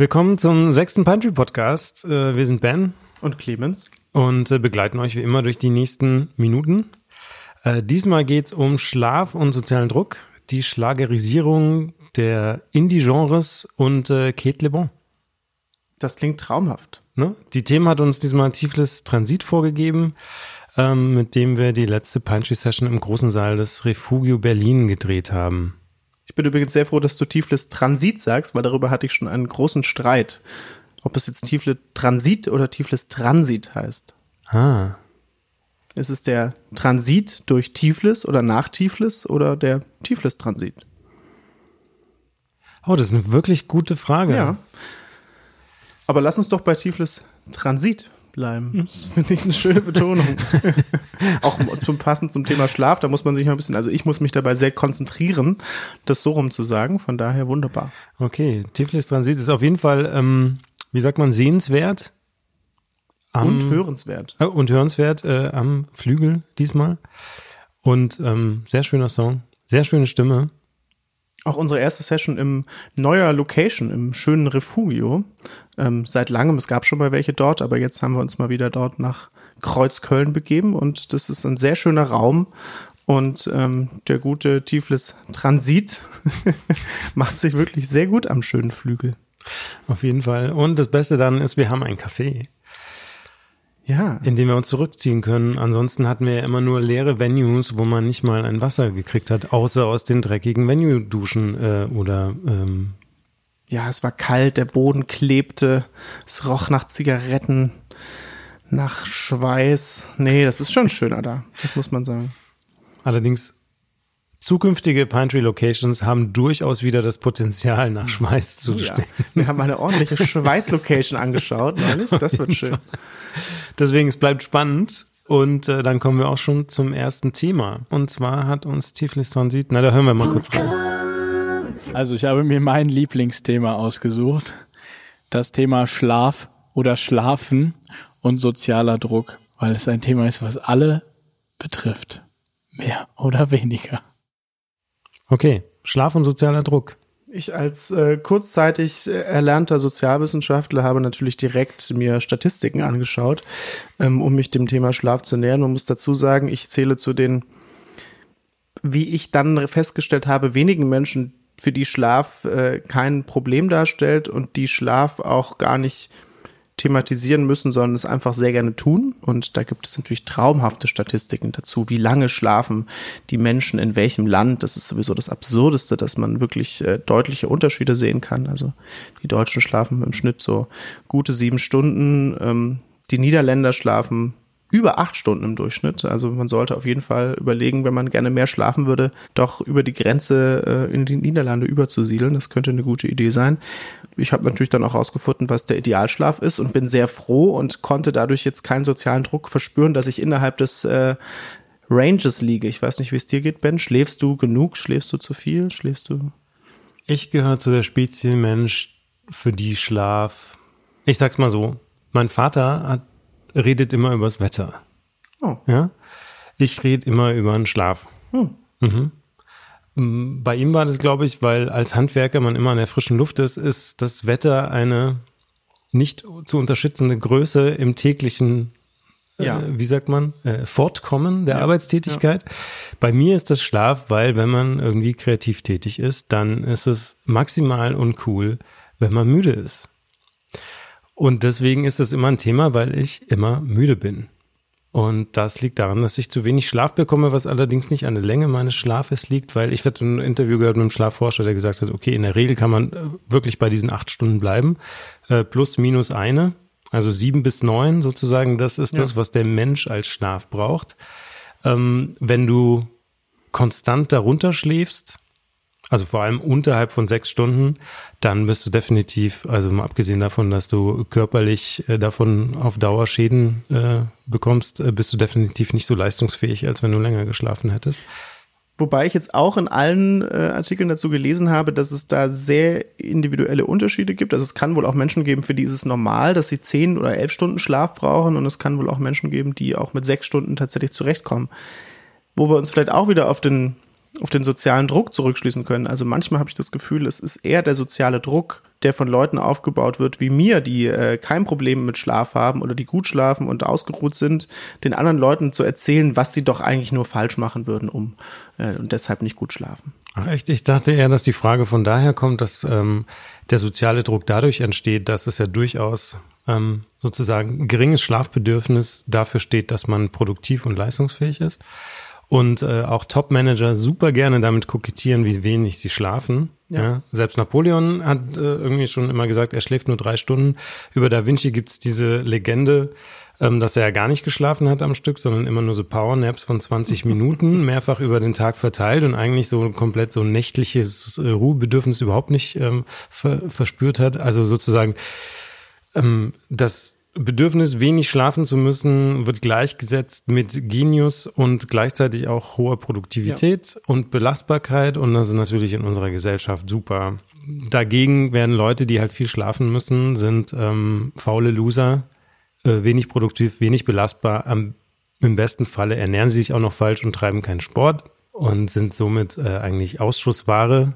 Willkommen zum sechsten Pantry Podcast. Äh, wir sind Ben und Clemens und äh, begleiten euch wie immer durch die nächsten Minuten. Äh, diesmal geht's um Schlaf und sozialen Druck, die Schlagerisierung der Indie-Genres und Kate Le Bon. Das klingt traumhaft. Ne? Die Themen hat uns diesmal Tiflis Transit vorgegeben, ähm, mit dem wir die letzte Pantry Session im großen Saal des Refugio Berlin gedreht haben. Ich bin übrigens sehr froh, dass du Tiflis Transit sagst, weil darüber hatte ich schon einen großen Streit, ob es jetzt Tiflis Transit oder Tiflis Transit heißt. Ah. Ist es der Transit durch Tiflis oder nach Tiflis oder der Tiflis Transit? Oh, das ist eine wirklich gute Frage. Ja. Aber lass uns doch bei Tiflis Transit bleiben. Das finde ich eine schöne Betonung. auch zum passend zum Thema Schlaf, da muss man sich mal ein bisschen, also ich muss mich dabei sehr konzentrieren, das so rum zu sagen. Von daher wunderbar. Okay, Tiflis Transit ist auf jeden Fall, ähm, wie sagt man, sehenswert. Am, und hörenswert. Äh, und hörenswert äh, am Flügel diesmal. Und ähm, sehr schöner Song, sehr schöne Stimme. Auch unsere erste Session im neuer Location, im schönen Refugio. Ähm, seit langem, es gab schon mal welche dort, aber jetzt haben wir uns mal wieder dort nach Kreuzköln begeben und das ist ein sehr schöner Raum. Und ähm, der gute Tiflis Transit macht sich wirklich sehr gut am schönen Flügel. Auf jeden Fall. Und das Beste dann ist, wir haben ein Café. Ja. In dem wir uns zurückziehen können. Ansonsten hatten wir ja immer nur leere Venues, wo man nicht mal ein Wasser gekriegt hat, außer aus den dreckigen Venue-Duschen äh, oder ähm ja, es war kalt, der Boden klebte, es roch nach Zigaretten, nach Schweiß. Nee, das ist schon schöner da, das muss man sagen. Allerdings Zukünftige Pine Tree Locations haben durchaus wieder das Potenzial, nach Schweiß zu ja. stecken. Wir haben eine ordentliche Schweiß-Location angeschaut, neulich. Das wird schön. Deswegen, es bleibt spannend. Und äh, dann kommen wir auch schon zum ersten Thema. Und zwar hat uns Tiflis Transit, na, da hören wir mal kurz rein. Also ich habe mir mein Lieblingsthema ausgesucht. Das Thema Schlaf oder Schlafen und sozialer Druck, weil es ein Thema ist, was alle betrifft. Mehr oder weniger. Okay, Schlaf und sozialer Druck. Ich als äh, kurzzeitig erlernter Sozialwissenschaftler habe natürlich direkt mir Statistiken angeschaut, ähm, um mich dem Thema Schlaf zu nähern. Man muss dazu sagen, ich zähle zu den, wie ich dann festgestellt habe, wenigen Menschen, für die Schlaf äh, kein Problem darstellt und die Schlaf auch gar nicht thematisieren müssen, sondern es einfach sehr gerne tun. Und da gibt es natürlich traumhafte Statistiken dazu, wie lange schlafen die Menschen in welchem Land. Das ist sowieso das Absurdeste, dass man wirklich äh, deutliche Unterschiede sehen kann. Also die Deutschen schlafen im Schnitt so gute sieben Stunden. Ähm, die Niederländer schlafen über acht Stunden im Durchschnitt. Also man sollte auf jeden Fall überlegen, wenn man gerne mehr schlafen würde, doch über die Grenze äh, in die Niederlande überzusiedeln. Das könnte eine gute Idee sein. Ich habe natürlich dann auch herausgefunden, was der Idealschlaf ist und bin sehr froh und konnte dadurch jetzt keinen sozialen Druck verspüren, dass ich innerhalb des äh, Ranges liege. Ich weiß nicht, wie es dir geht, Ben. Schläfst du genug? Schläfst du zu viel? Schläfst du? Ich gehöre zu der Spezies Mensch, für die Schlaf. Ich sag's mal so. Mein Vater hat redet immer übers Wetter. Oh. Ja. Ich rede immer über den Schlaf. Hm. Mhm. Mm, bei ihm war das, glaube ich, weil als Handwerker man immer an der frischen Luft ist, ist das Wetter eine nicht zu unterstützende Größe im täglichen, äh, ja. äh, wie sagt man, äh, Fortkommen der ja. Arbeitstätigkeit. Ja. Bei mir ist das Schlaf, weil wenn man irgendwie kreativ tätig ist, dann ist es maximal uncool, wenn man müde ist. Und deswegen ist es immer ein Thema, weil ich immer müde bin. Und das liegt daran, dass ich zu wenig Schlaf bekomme, was allerdings nicht an der Länge meines Schlafes liegt, weil ich hatte ein Interview gehört mit einem Schlafforscher, der gesagt hat, okay, in der Regel kann man äh, wirklich bei diesen acht Stunden bleiben, äh, plus minus eine, also sieben bis neun sozusagen, das ist ja. das, was der Mensch als Schlaf braucht. Ähm, wenn du konstant darunter schläfst, also vor allem unterhalb von sechs Stunden, dann bist du definitiv, also mal abgesehen davon, dass du körperlich äh, davon auf Dauer Schäden äh, bekommst, äh, bist du definitiv nicht so leistungsfähig, als wenn du länger geschlafen hättest. Wobei ich jetzt auch in allen äh, Artikeln dazu gelesen habe, dass es da sehr individuelle Unterschiede gibt. Also es kann wohl auch Menschen geben, für die ist es normal, dass sie zehn oder elf Stunden Schlaf brauchen und es kann wohl auch Menschen geben, die auch mit sechs Stunden tatsächlich zurechtkommen. Wo wir uns vielleicht auch wieder auf den auf den sozialen Druck zurückschließen können. Also manchmal habe ich das Gefühl, es ist eher der soziale Druck, der von Leuten aufgebaut wird, wie mir, die äh, kein Problem mit Schlaf haben oder die gut schlafen und ausgeruht sind, den anderen Leuten zu erzählen, was sie doch eigentlich nur falsch machen würden, um äh, und deshalb nicht gut schlafen. Ach echt? Ich dachte eher, dass die Frage von daher kommt, dass ähm, der soziale Druck dadurch entsteht, dass es ja durchaus ähm, sozusagen geringes Schlafbedürfnis dafür steht, dass man produktiv und leistungsfähig ist und äh, auch Top-Manager super gerne damit kokettieren, wie wenig sie schlafen. Ja. ja. Selbst Napoleon hat äh, irgendwie schon immer gesagt, er schläft nur drei Stunden. Über Da Vinci gibt's diese Legende, ähm, dass er ja gar nicht geschlafen hat am Stück, sondern immer nur so Power-Naps von 20 Minuten, mehrfach über den Tag verteilt und eigentlich so komplett so nächtliches äh, Ruhebedürfnis überhaupt nicht ähm, ver verspürt hat. Also sozusagen ähm, das Bedürfnis, wenig schlafen zu müssen, wird gleichgesetzt mit Genius und gleichzeitig auch hoher Produktivität ja. und Belastbarkeit. Und das ist natürlich in unserer Gesellschaft super. Dagegen werden Leute, die halt viel schlafen müssen, sind ähm, faule Loser, äh, wenig produktiv, wenig belastbar. Am, Im besten Falle ernähren sie sich auch noch falsch und treiben keinen Sport und sind somit äh, eigentlich Ausschussware.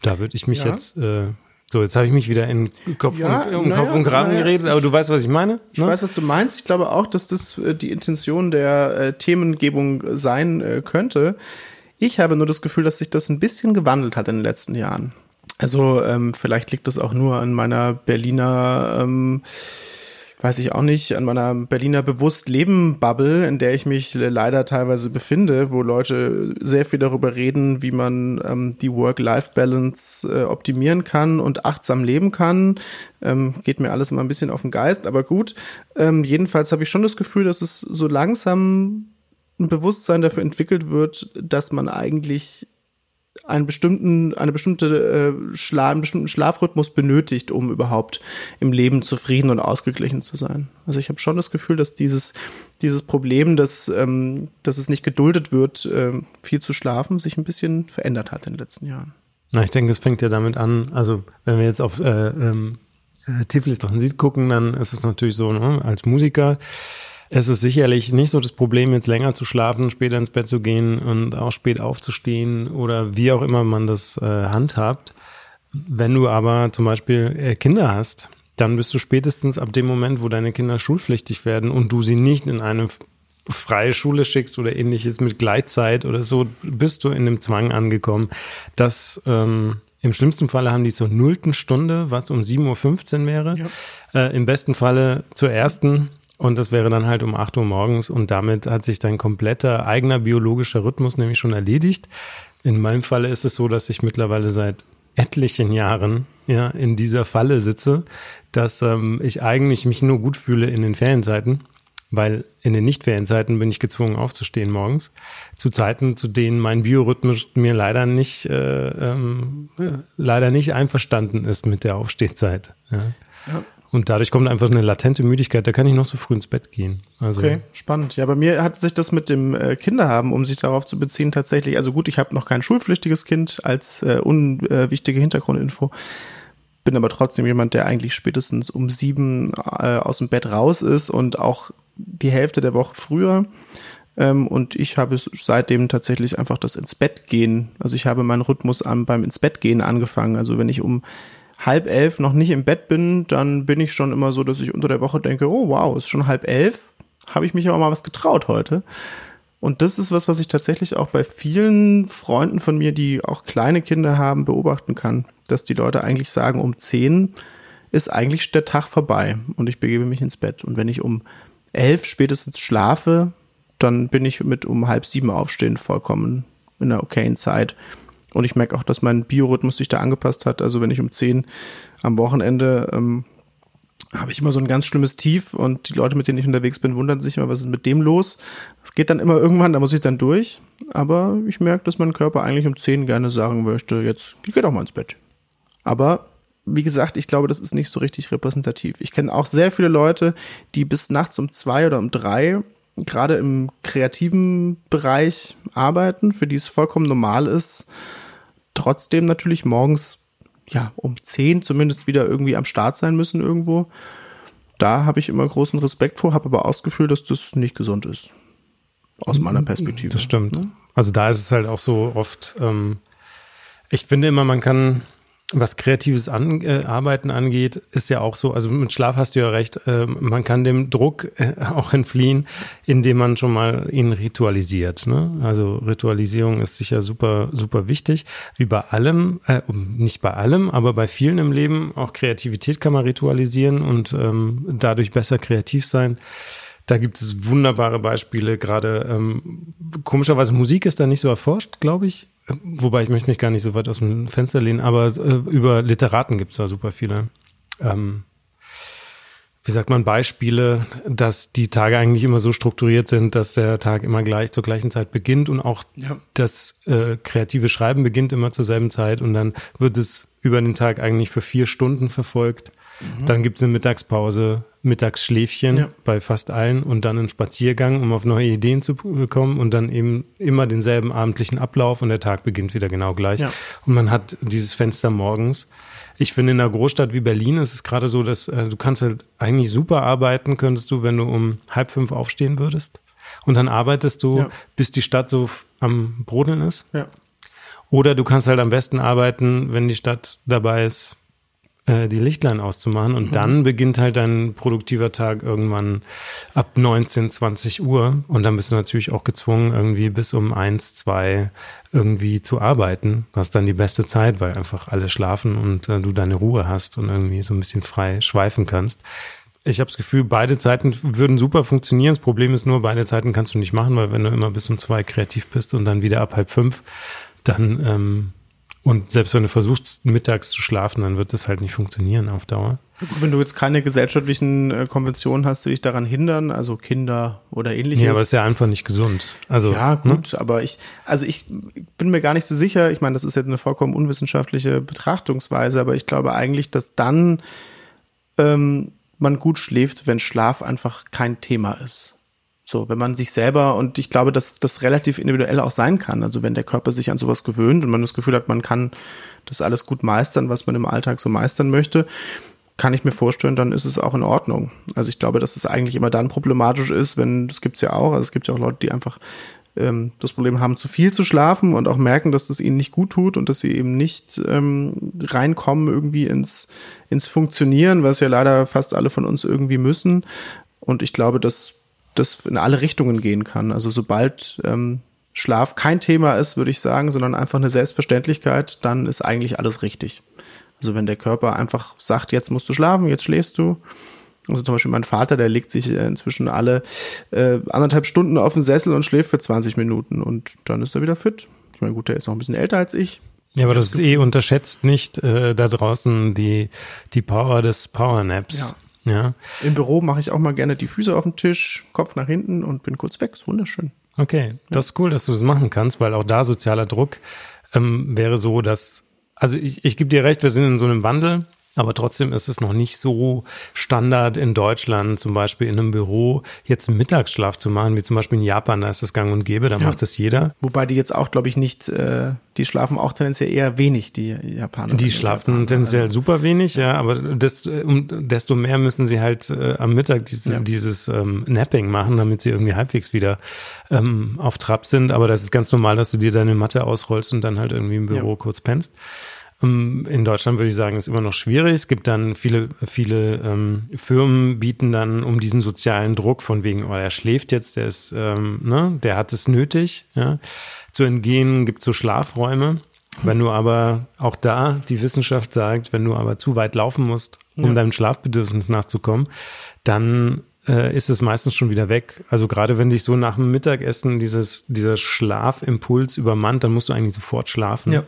Da würde ich mich ja. jetzt äh, so, jetzt habe ich mich wieder in Kopf, ja, und, um Kopf und Kragen geredet, aber du weißt, was ich meine? Ich ne? weiß, was du meinst. Ich glaube auch, dass das äh, die Intention der äh, Themengebung sein äh, könnte. Ich habe nur das Gefühl, dass sich das ein bisschen gewandelt hat in den letzten Jahren. Also ähm, vielleicht liegt das auch nur an meiner Berliner ähm, weiß ich auch nicht, an meiner Berliner bewusst Leben Bubble, in der ich mich leider teilweise befinde, wo Leute sehr viel darüber reden, wie man ähm, die Work-Life-Balance äh, optimieren kann und achtsam leben kann. Ähm, geht mir alles immer ein bisschen auf den Geist, aber gut. Ähm, jedenfalls habe ich schon das Gefühl, dass es so langsam ein Bewusstsein dafür entwickelt wird, dass man eigentlich einen bestimmten, eine bestimmte äh, Schla einen bestimmten Schlafrhythmus benötigt, um überhaupt im Leben zufrieden und ausgeglichen zu sein. Also ich habe schon das Gefühl, dass dieses, dieses Problem, dass, ähm, dass es nicht geduldet wird, äh, viel zu schlafen, sich ein bisschen verändert hat in den letzten Jahren. Na, ich denke, es fängt ja damit an, also wenn wir jetzt auf äh, ähm, äh, Tiflis Transit gucken, dann ist es natürlich so, ne, als Musiker es ist sicherlich nicht so das Problem, jetzt länger zu schlafen, später ins Bett zu gehen und auch spät aufzustehen oder wie auch immer man das äh, handhabt. Wenn du aber zum Beispiel äh, Kinder hast, dann bist du spätestens ab dem Moment, wo deine Kinder schulpflichtig werden und du sie nicht in eine freie Schule schickst oder ähnliches mit Gleitzeit oder so, bist du in dem Zwang angekommen, dass ähm, im schlimmsten Falle haben die zur nullten Stunde, was um 7.15 Uhr wäre. Ja. Äh, Im besten Falle zur ersten und das wäre dann halt um 8 Uhr morgens und damit hat sich dein kompletter eigener biologischer Rhythmus nämlich schon erledigt. In meinem Falle ist es so, dass ich mittlerweile seit etlichen Jahren ja in dieser Falle sitze, dass ähm, ich eigentlich mich nur gut fühle in den Ferienzeiten, weil in den Nicht-Ferienzeiten bin ich gezwungen aufzustehen morgens, zu Zeiten, zu denen mein Biorhythmus mir leider nicht äh, ähm, leider nicht einverstanden ist mit der Aufstehzeit. Ja. ja. Und dadurch kommt einfach eine latente Müdigkeit, da kann ich noch so früh ins Bett gehen. Also okay, spannend. Ja, bei mir hat sich das mit dem äh, Kinderhaben, um sich darauf zu beziehen, tatsächlich, also gut, ich habe noch kein schulpflichtiges Kind als äh, unwichtige Hintergrundinfo, bin aber trotzdem jemand, der eigentlich spätestens um sieben äh, aus dem Bett raus ist und auch die Hälfte der Woche früher. Ähm, und ich habe seitdem tatsächlich einfach das ins Bett gehen. Also ich habe meinen Rhythmus an, beim ins Bett gehen angefangen. Also wenn ich um halb elf noch nicht im Bett bin, dann bin ich schon immer so, dass ich unter der Woche denke, oh wow, ist schon halb elf, habe ich mich aber mal was getraut heute. Und das ist was, was ich tatsächlich auch bei vielen Freunden von mir, die auch kleine Kinder haben, beobachten kann, dass die Leute eigentlich sagen, um zehn ist eigentlich der Tag vorbei und ich begebe mich ins Bett. Und wenn ich um elf spätestens schlafe, dann bin ich mit um halb sieben aufstehen vollkommen in einer okayen Zeit. Und ich merke auch, dass mein Biorhythmus sich da angepasst hat. Also wenn ich um 10 am Wochenende ähm, habe ich immer so ein ganz schlimmes Tief und die Leute, mit denen ich unterwegs bin, wundern sich immer, was ist mit dem los? Es geht dann immer irgendwann, da muss ich dann durch. Aber ich merke, dass mein Körper eigentlich um 10 gerne sagen möchte, jetzt geh doch mal ins Bett. Aber wie gesagt, ich glaube, das ist nicht so richtig repräsentativ. Ich kenne auch sehr viele Leute, die bis nachts um zwei oder um drei gerade im kreativen Bereich arbeiten, für die es vollkommen normal ist, trotzdem natürlich morgens ja um 10 zumindest wieder irgendwie am Start sein müssen irgendwo. Da habe ich immer großen Respekt vor, habe aber Gefühl, dass das nicht gesund ist. Aus meiner Perspektive. Das stimmt. Ne? Also da ist es halt auch so oft, ähm, ich finde immer, man kann was kreatives An äh, Arbeiten angeht, ist ja auch so, also mit Schlaf hast du ja recht, äh, man kann dem Druck äh, auch entfliehen, indem man schon mal ihn ritualisiert. Ne? Also Ritualisierung ist sicher super, super wichtig. Wie bei allem, äh, nicht bei allem, aber bei vielen im Leben, auch Kreativität kann man ritualisieren und ähm, dadurch besser kreativ sein. Da gibt es wunderbare Beispiele, gerade ähm, komischerweise Musik ist da nicht so erforscht, glaube ich. Wobei ich möchte mich gar nicht so weit aus dem Fenster lehnen, aber äh, über Literaten gibt es da super viele. Ähm, wie sagt man, Beispiele, dass die Tage eigentlich immer so strukturiert sind, dass der Tag immer gleich zur gleichen Zeit beginnt und auch ja. das äh, kreative Schreiben beginnt immer zur selben Zeit und dann wird es über den Tag eigentlich für vier Stunden verfolgt. Mhm. Dann gibt es eine Mittagspause, Mittagsschläfchen ja. bei fast allen und dann einen Spaziergang, um auf neue Ideen zu kommen und dann eben immer denselben abendlichen Ablauf und der Tag beginnt wieder genau gleich. Ja. Und man hat dieses Fenster morgens. Ich finde, in einer Großstadt wie Berlin ist es gerade so, dass äh, du kannst halt eigentlich super arbeiten, könntest du, wenn du um halb fünf aufstehen würdest. Und dann arbeitest du, ja. bis die Stadt so am Brodeln ist. Oder du kannst halt am besten arbeiten, wenn die Stadt dabei ist, äh, die Lichtlein auszumachen und mhm. dann beginnt halt dein produktiver Tag irgendwann ab 19, 20 Uhr und dann bist du natürlich auch gezwungen, irgendwie bis um eins, zwei irgendwie zu arbeiten. Das ist dann die beste Zeit, weil einfach alle schlafen und äh, du deine Ruhe hast und irgendwie so ein bisschen frei schweifen kannst. Ich habe das Gefühl, beide Zeiten würden super funktionieren. Das Problem ist nur, beide Zeiten kannst du nicht machen, weil wenn du immer bis um zwei kreativ bist und dann wieder ab halb fünf, dann ähm, und selbst wenn du versuchst, mittags zu schlafen, dann wird das halt nicht funktionieren auf Dauer. Gut, wenn du jetzt keine gesellschaftlichen äh, Konventionen hast, die dich daran hindern, also Kinder oder ähnliches. Ja, aber es ist ja einfach nicht gesund. Also, ja, ne? gut, ne? aber ich, also ich bin mir gar nicht so sicher. Ich meine, das ist jetzt eine vollkommen unwissenschaftliche Betrachtungsweise, aber ich glaube eigentlich, dass dann ähm, man gut schläft, wenn Schlaf einfach kein Thema ist. So, wenn man sich selber, und ich glaube, dass das relativ individuell auch sein kann. Also wenn der Körper sich an sowas gewöhnt und man das Gefühl hat, man kann das alles gut meistern, was man im Alltag so meistern möchte, kann ich mir vorstellen, dann ist es auch in Ordnung. Also ich glaube, dass es eigentlich immer dann problematisch ist, wenn, das gibt's ja auch, also es gibt ja auch Leute, die einfach ähm, das Problem haben, zu viel zu schlafen und auch merken, dass das ihnen nicht gut tut und dass sie eben nicht ähm, reinkommen irgendwie ins, ins Funktionieren, was ja leider fast alle von uns irgendwie müssen. Und ich glaube, dass das in alle Richtungen gehen kann. Also sobald ähm, Schlaf kein Thema ist, würde ich sagen, sondern einfach eine Selbstverständlichkeit, dann ist eigentlich alles richtig. Also wenn der Körper einfach sagt, jetzt musst du schlafen, jetzt schläfst du. Also zum Beispiel mein Vater, der legt sich äh, inzwischen alle äh, anderthalb Stunden auf den Sessel und schläft für 20 Minuten und dann ist er wieder fit. Ich meine, gut, der ist noch ein bisschen älter als ich. Ja, aber das ist eh unterschätzt nicht äh, da draußen die, die Power des Powernaps. Ja. Ja. Im Büro mache ich auch mal gerne die Füße auf den Tisch, Kopf nach hinten und bin kurz weg. Ist wunderschön. Okay, das ist cool, dass du das machen kannst, weil auch da sozialer Druck ähm, wäre so, dass, also ich, ich gebe dir recht, wir sind in so einem Wandel aber trotzdem ist es noch nicht so Standard in Deutschland, zum Beispiel in einem Büro, jetzt einen Mittagsschlaf zu machen, wie zum Beispiel in Japan, da ist das gang und gäbe, da ja. macht das jeder. Wobei die jetzt auch, glaube ich, nicht, äh, die schlafen auch tendenziell eher wenig, die Japaner. Die schlafen Japaner. tendenziell also. super wenig, ja, aber desto, um, desto mehr müssen sie halt äh, am Mittag dieses, ja. dieses ähm, Napping machen, damit sie irgendwie halbwegs wieder ähm, auf Trab sind. Aber das ist ganz normal, dass du dir deine Matte ausrollst und dann halt irgendwie im Büro kurz pennst. Ähm, in Deutschland würde ich sagen, ist immer noch schwierig. Es gibt dann viele, viele ähm, Firmen bieten dann um diesen sozialen Druck von wegen, oh, er schläft jetzt, der ist, ähm, ne, der hat es nötig, ja, zu entgehen, gibt so Schlafräume. Wenn du aber auch da die Wissenschaft sagt, wenn du aber zu weit laufen musst, um ja. deinem Schlafbedürfnis nachzukommen, dann äh, ist es meistens schon wieder weg. Also gerade wenn dich so nach dem Mittagessen dieses, dieser Schlafimpuls übermannt, dann musst du eigentlich sofort schlafen. Ja.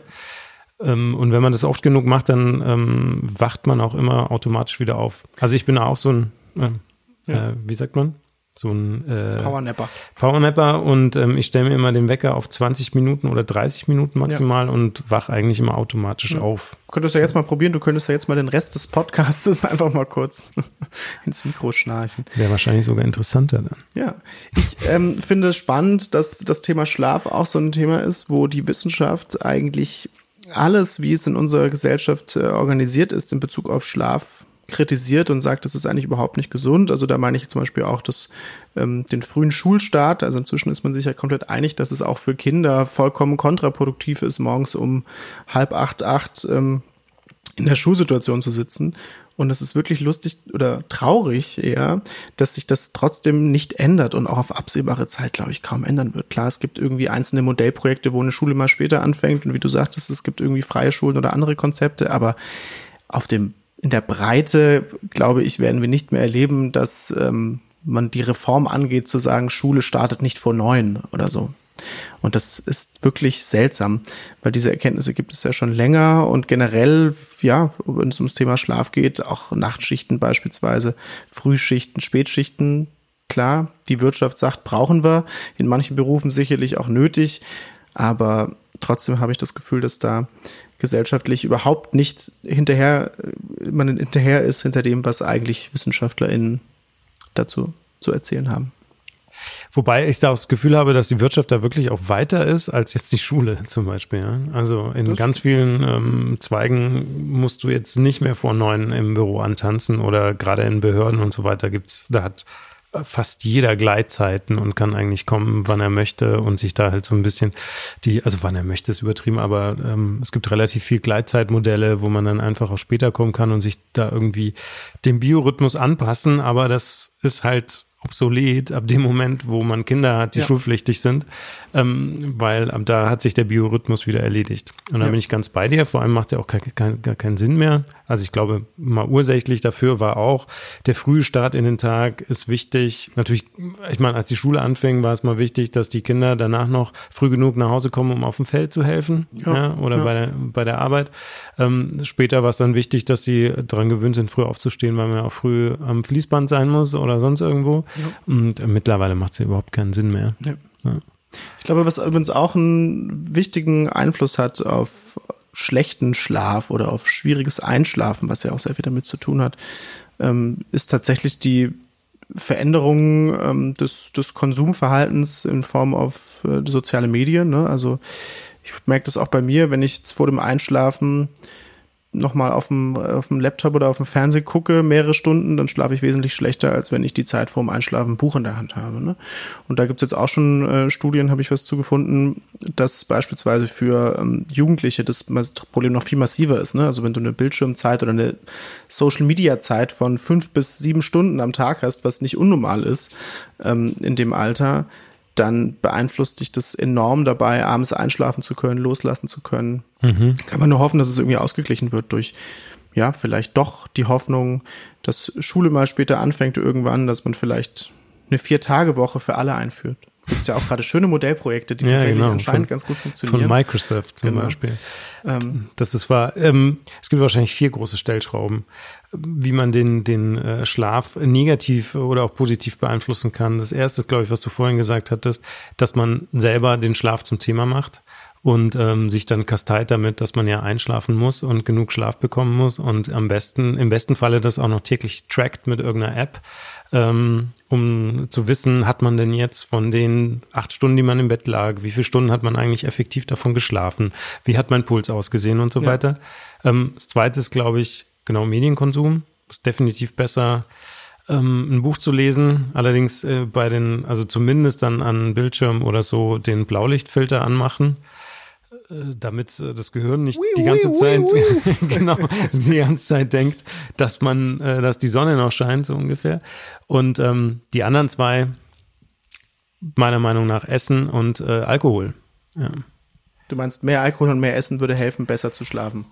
Ähm, und wenn man das oft genug macht, dann ähm, wacht man auch immer automatisch wieder auf. Also ich bin auch so ein, äh, ja. äh, wie sagt man? So ein äh, Powernapper. Powernapper und ähm, ich stelle mir immer den Wecker auf 20 Minuten oder 30 Minuten maximal ja. und wach eigentlich immer automatisch ja. auf. Könntest du ja jetzt mal probieren, du könntest ja jetzt mal den Rest des Podcasts einfach mal kurz ins Mikro schnarchen. Wäre wahrscheinlich sogar interessanter dann. Ja, ich ähm, finde es spannend, dass das Thema Schlaf auch so ein Thema ist, wo die Wissenschaft eigentlich alles, wie es in unserer Gesellschaft äh, organisiert ist in Bezug auf Schlaf, kritisiert und sagt, das ist eigentlich überhaupt nicht gesund. Also da meine ich zum Beispiel auch das, ähm, den frühen Schulstart. Also inzwischen ist man sich ja komplett einig, dass es auch für Kinder vollkommen kontraproduktiv ist, morgens um halb acht, acht ähm, in der Schulsituation zu sitzen. Und es ist wirklich lustig oder traurig eher, dass sich das trotzdem nicht ändert und auch auf absehbare Zeit, glaube ich, kaum ändern wird. Klar, es gibt irgendwie einzelne Modellprojekte, wo eine Schule mal später anfängt und wie du sagtest, es gibt irgendwie freie Schulen oder andere Konzepte, aber auf dem, in der Breite, glaube ich, werden wir nicht mehr erleben, dass ähm, man die Reform angeht, zu sagen, Schule startet nicht vor neun oder so. Und das ist wirklich seltsam, weil diese Erkenntnisse gibt es ja schon länger und generell, ja, wenn es ums Thema Schlaf geht, auch Nachtschichten beispielsweise, Frühschichten, Spätschichten, klar, die Wirtschaft sagt, brauchen wir, in manchen Berufen sicherlich auch nötig, aber trotzdem habe ich das Gefühl, dass da gesellschaftlich überhaupt nicht hinterher, man hinterher ist hinter dem, was eigentlich WissenschaftlerInnen dazu zu erzählen haben. Wobei ich da auch das Gefühl habe, dass die Wirtschaft da wirklich auch weiter ist als jetzt die Schule zum Beispiel. Ja? Also in das ganz vielen ähm, Zweigen musst du jetzt nicht mehr vor neun im Büro antanzen oder gerade in Behörden und so weiter gibt's, da hat fast jeder Gleitzeiten und kann eigentlich kommen, wann er möchte und sich da halt so ein bisschen die, also wann er möchte, ist übertrieben, aber ähm, es gibt relativ viel Gleitzeitmodelle, wo man dann einfach auch später kommen kann und sich da irgendwie dem Biorhythmus anpassen, aber das ist halt obsolet ab dem Moment, wo man Kinder hat, die ja. schulpflichtig sind, ähm, weil ab da hat sich der Biorhythmus wieder erledigt. Und da ja. bin ich ganz bei dir. Vor allem macht es ja auch kein, kein, gar keinen Sinn mehr. Also ich glaube, mal ursächlich dafür war auch, der frühe Start in den Tag ist wichtig. Natürlich, ich meine, als die Schule anfing, war es mal wichtig, dass die Kinder danach noch früh genug nach Hause kommen, um auf dem Feld zu helfen ja. ja oder Bei, der, bei der Arbeit. Ähm, später war es dann wichtig, dass sie daran gewöhnt sind, früh aufzustehen, weil man ja auch früh am Fließband sein muss oder sonst irgendwo. Und äh, mittlerweile macht es überhaupt keinen Sinn mehr. Ja. Ja. Ich glaube, was übrigens auch einen wichtigen Einfluss hat auf schlechten Schlaf oder auf schwieriges Einschlafen, was ja auch sehr viel damit zu tun hat, ähm, ist tatsächlich die Veränderung ähm, des, des Konsumverhaltens in Form auf äh, soziale Medien. Ne? Also ich merke das auch bei mir, wenn ich vor dem Einschlafen nochmal auf dem, auf dem Laptop oder auf dem Fernseher gucke, mehrere Stunden, dann schlafe ich wesentlich schlechter, als wenn ich die Zeit vorm Einschlafen ein Buch in der Hand habe. Ne? Und da gibt's jetzt auch schon äh, Studien, habe ich was zugefunden, dass beispielsweise für ähm, Jugendliche das Problem noch viel massiver ist. Ne? Also wenn du eine Bildschirmzeit oder eine Social-Media-Zeit von fünf bis sieben Stunden am Tag hast, was nicht unnormal ist ähm, in dem Alter, dann beeinflusst dich das enorm dabei, abends einschlafen zu können, loslassen zu können. Mhm. Kann man nur hoffen, dass es irgendwie ausgeglichen wird durch, ja, vielleicht doch die Hoffnung, dass Schule mal später anfängt irgendwann, dass man vielleicht eine Vier-Tage-Woche für alle einführt. Gibt es ja auch gerade schöne Modellprojekte, die ja, tatsächlich genau. anscheinend von, ganz gut funktionieren. Von Microsoft zum genau. Beispiel. Ähm, das ist wahr. Ähm, es gibt wahrscheinlich vier große Stellschrauben, wie man den, den äh, Schlaf negativ oder auch positiv beeinflussen kann. Das erste ist, glaube ich, was du vorhin gesagt hattest, dass man selber den Schlaf zum Thema macht und ähm, sich dann kasteit damit, dass man ja einschlafen muss und genug Schlaf bekommen muss und am besten, im besten Falle das auch noch täglich trackt mit irgendeiner App ähm, um zu wissen, hat man denn jetzt von den acht Stunden, die man im Bett lag, wie viele Stunden hat man eigentlich effektiv davon geschlafen, wie hat mein Puls ausgesehen und so ja. weiter. Ähm, das zweite ist, glaube ich, genau Medienkonsum. Ist definitiv besser, ähm, ein Buch zu lesen. Allerdings äh, bei den, also zumindest dann an Bildschirm oder so den Blaulichtfilter anmachen äh, damit äh, das Gehirn nicht die ganze Zeit genau die ganze Zeit denkt, dass man, äh, dass die Sonne noch scheint so ungefähr. Und ähm, die anderen zwei meiner Meinung nach Essen und äh, Alkohol. Ja. Du meinst, mehr Alkohol und mehr Essen würde helfen, besser zu schlafen?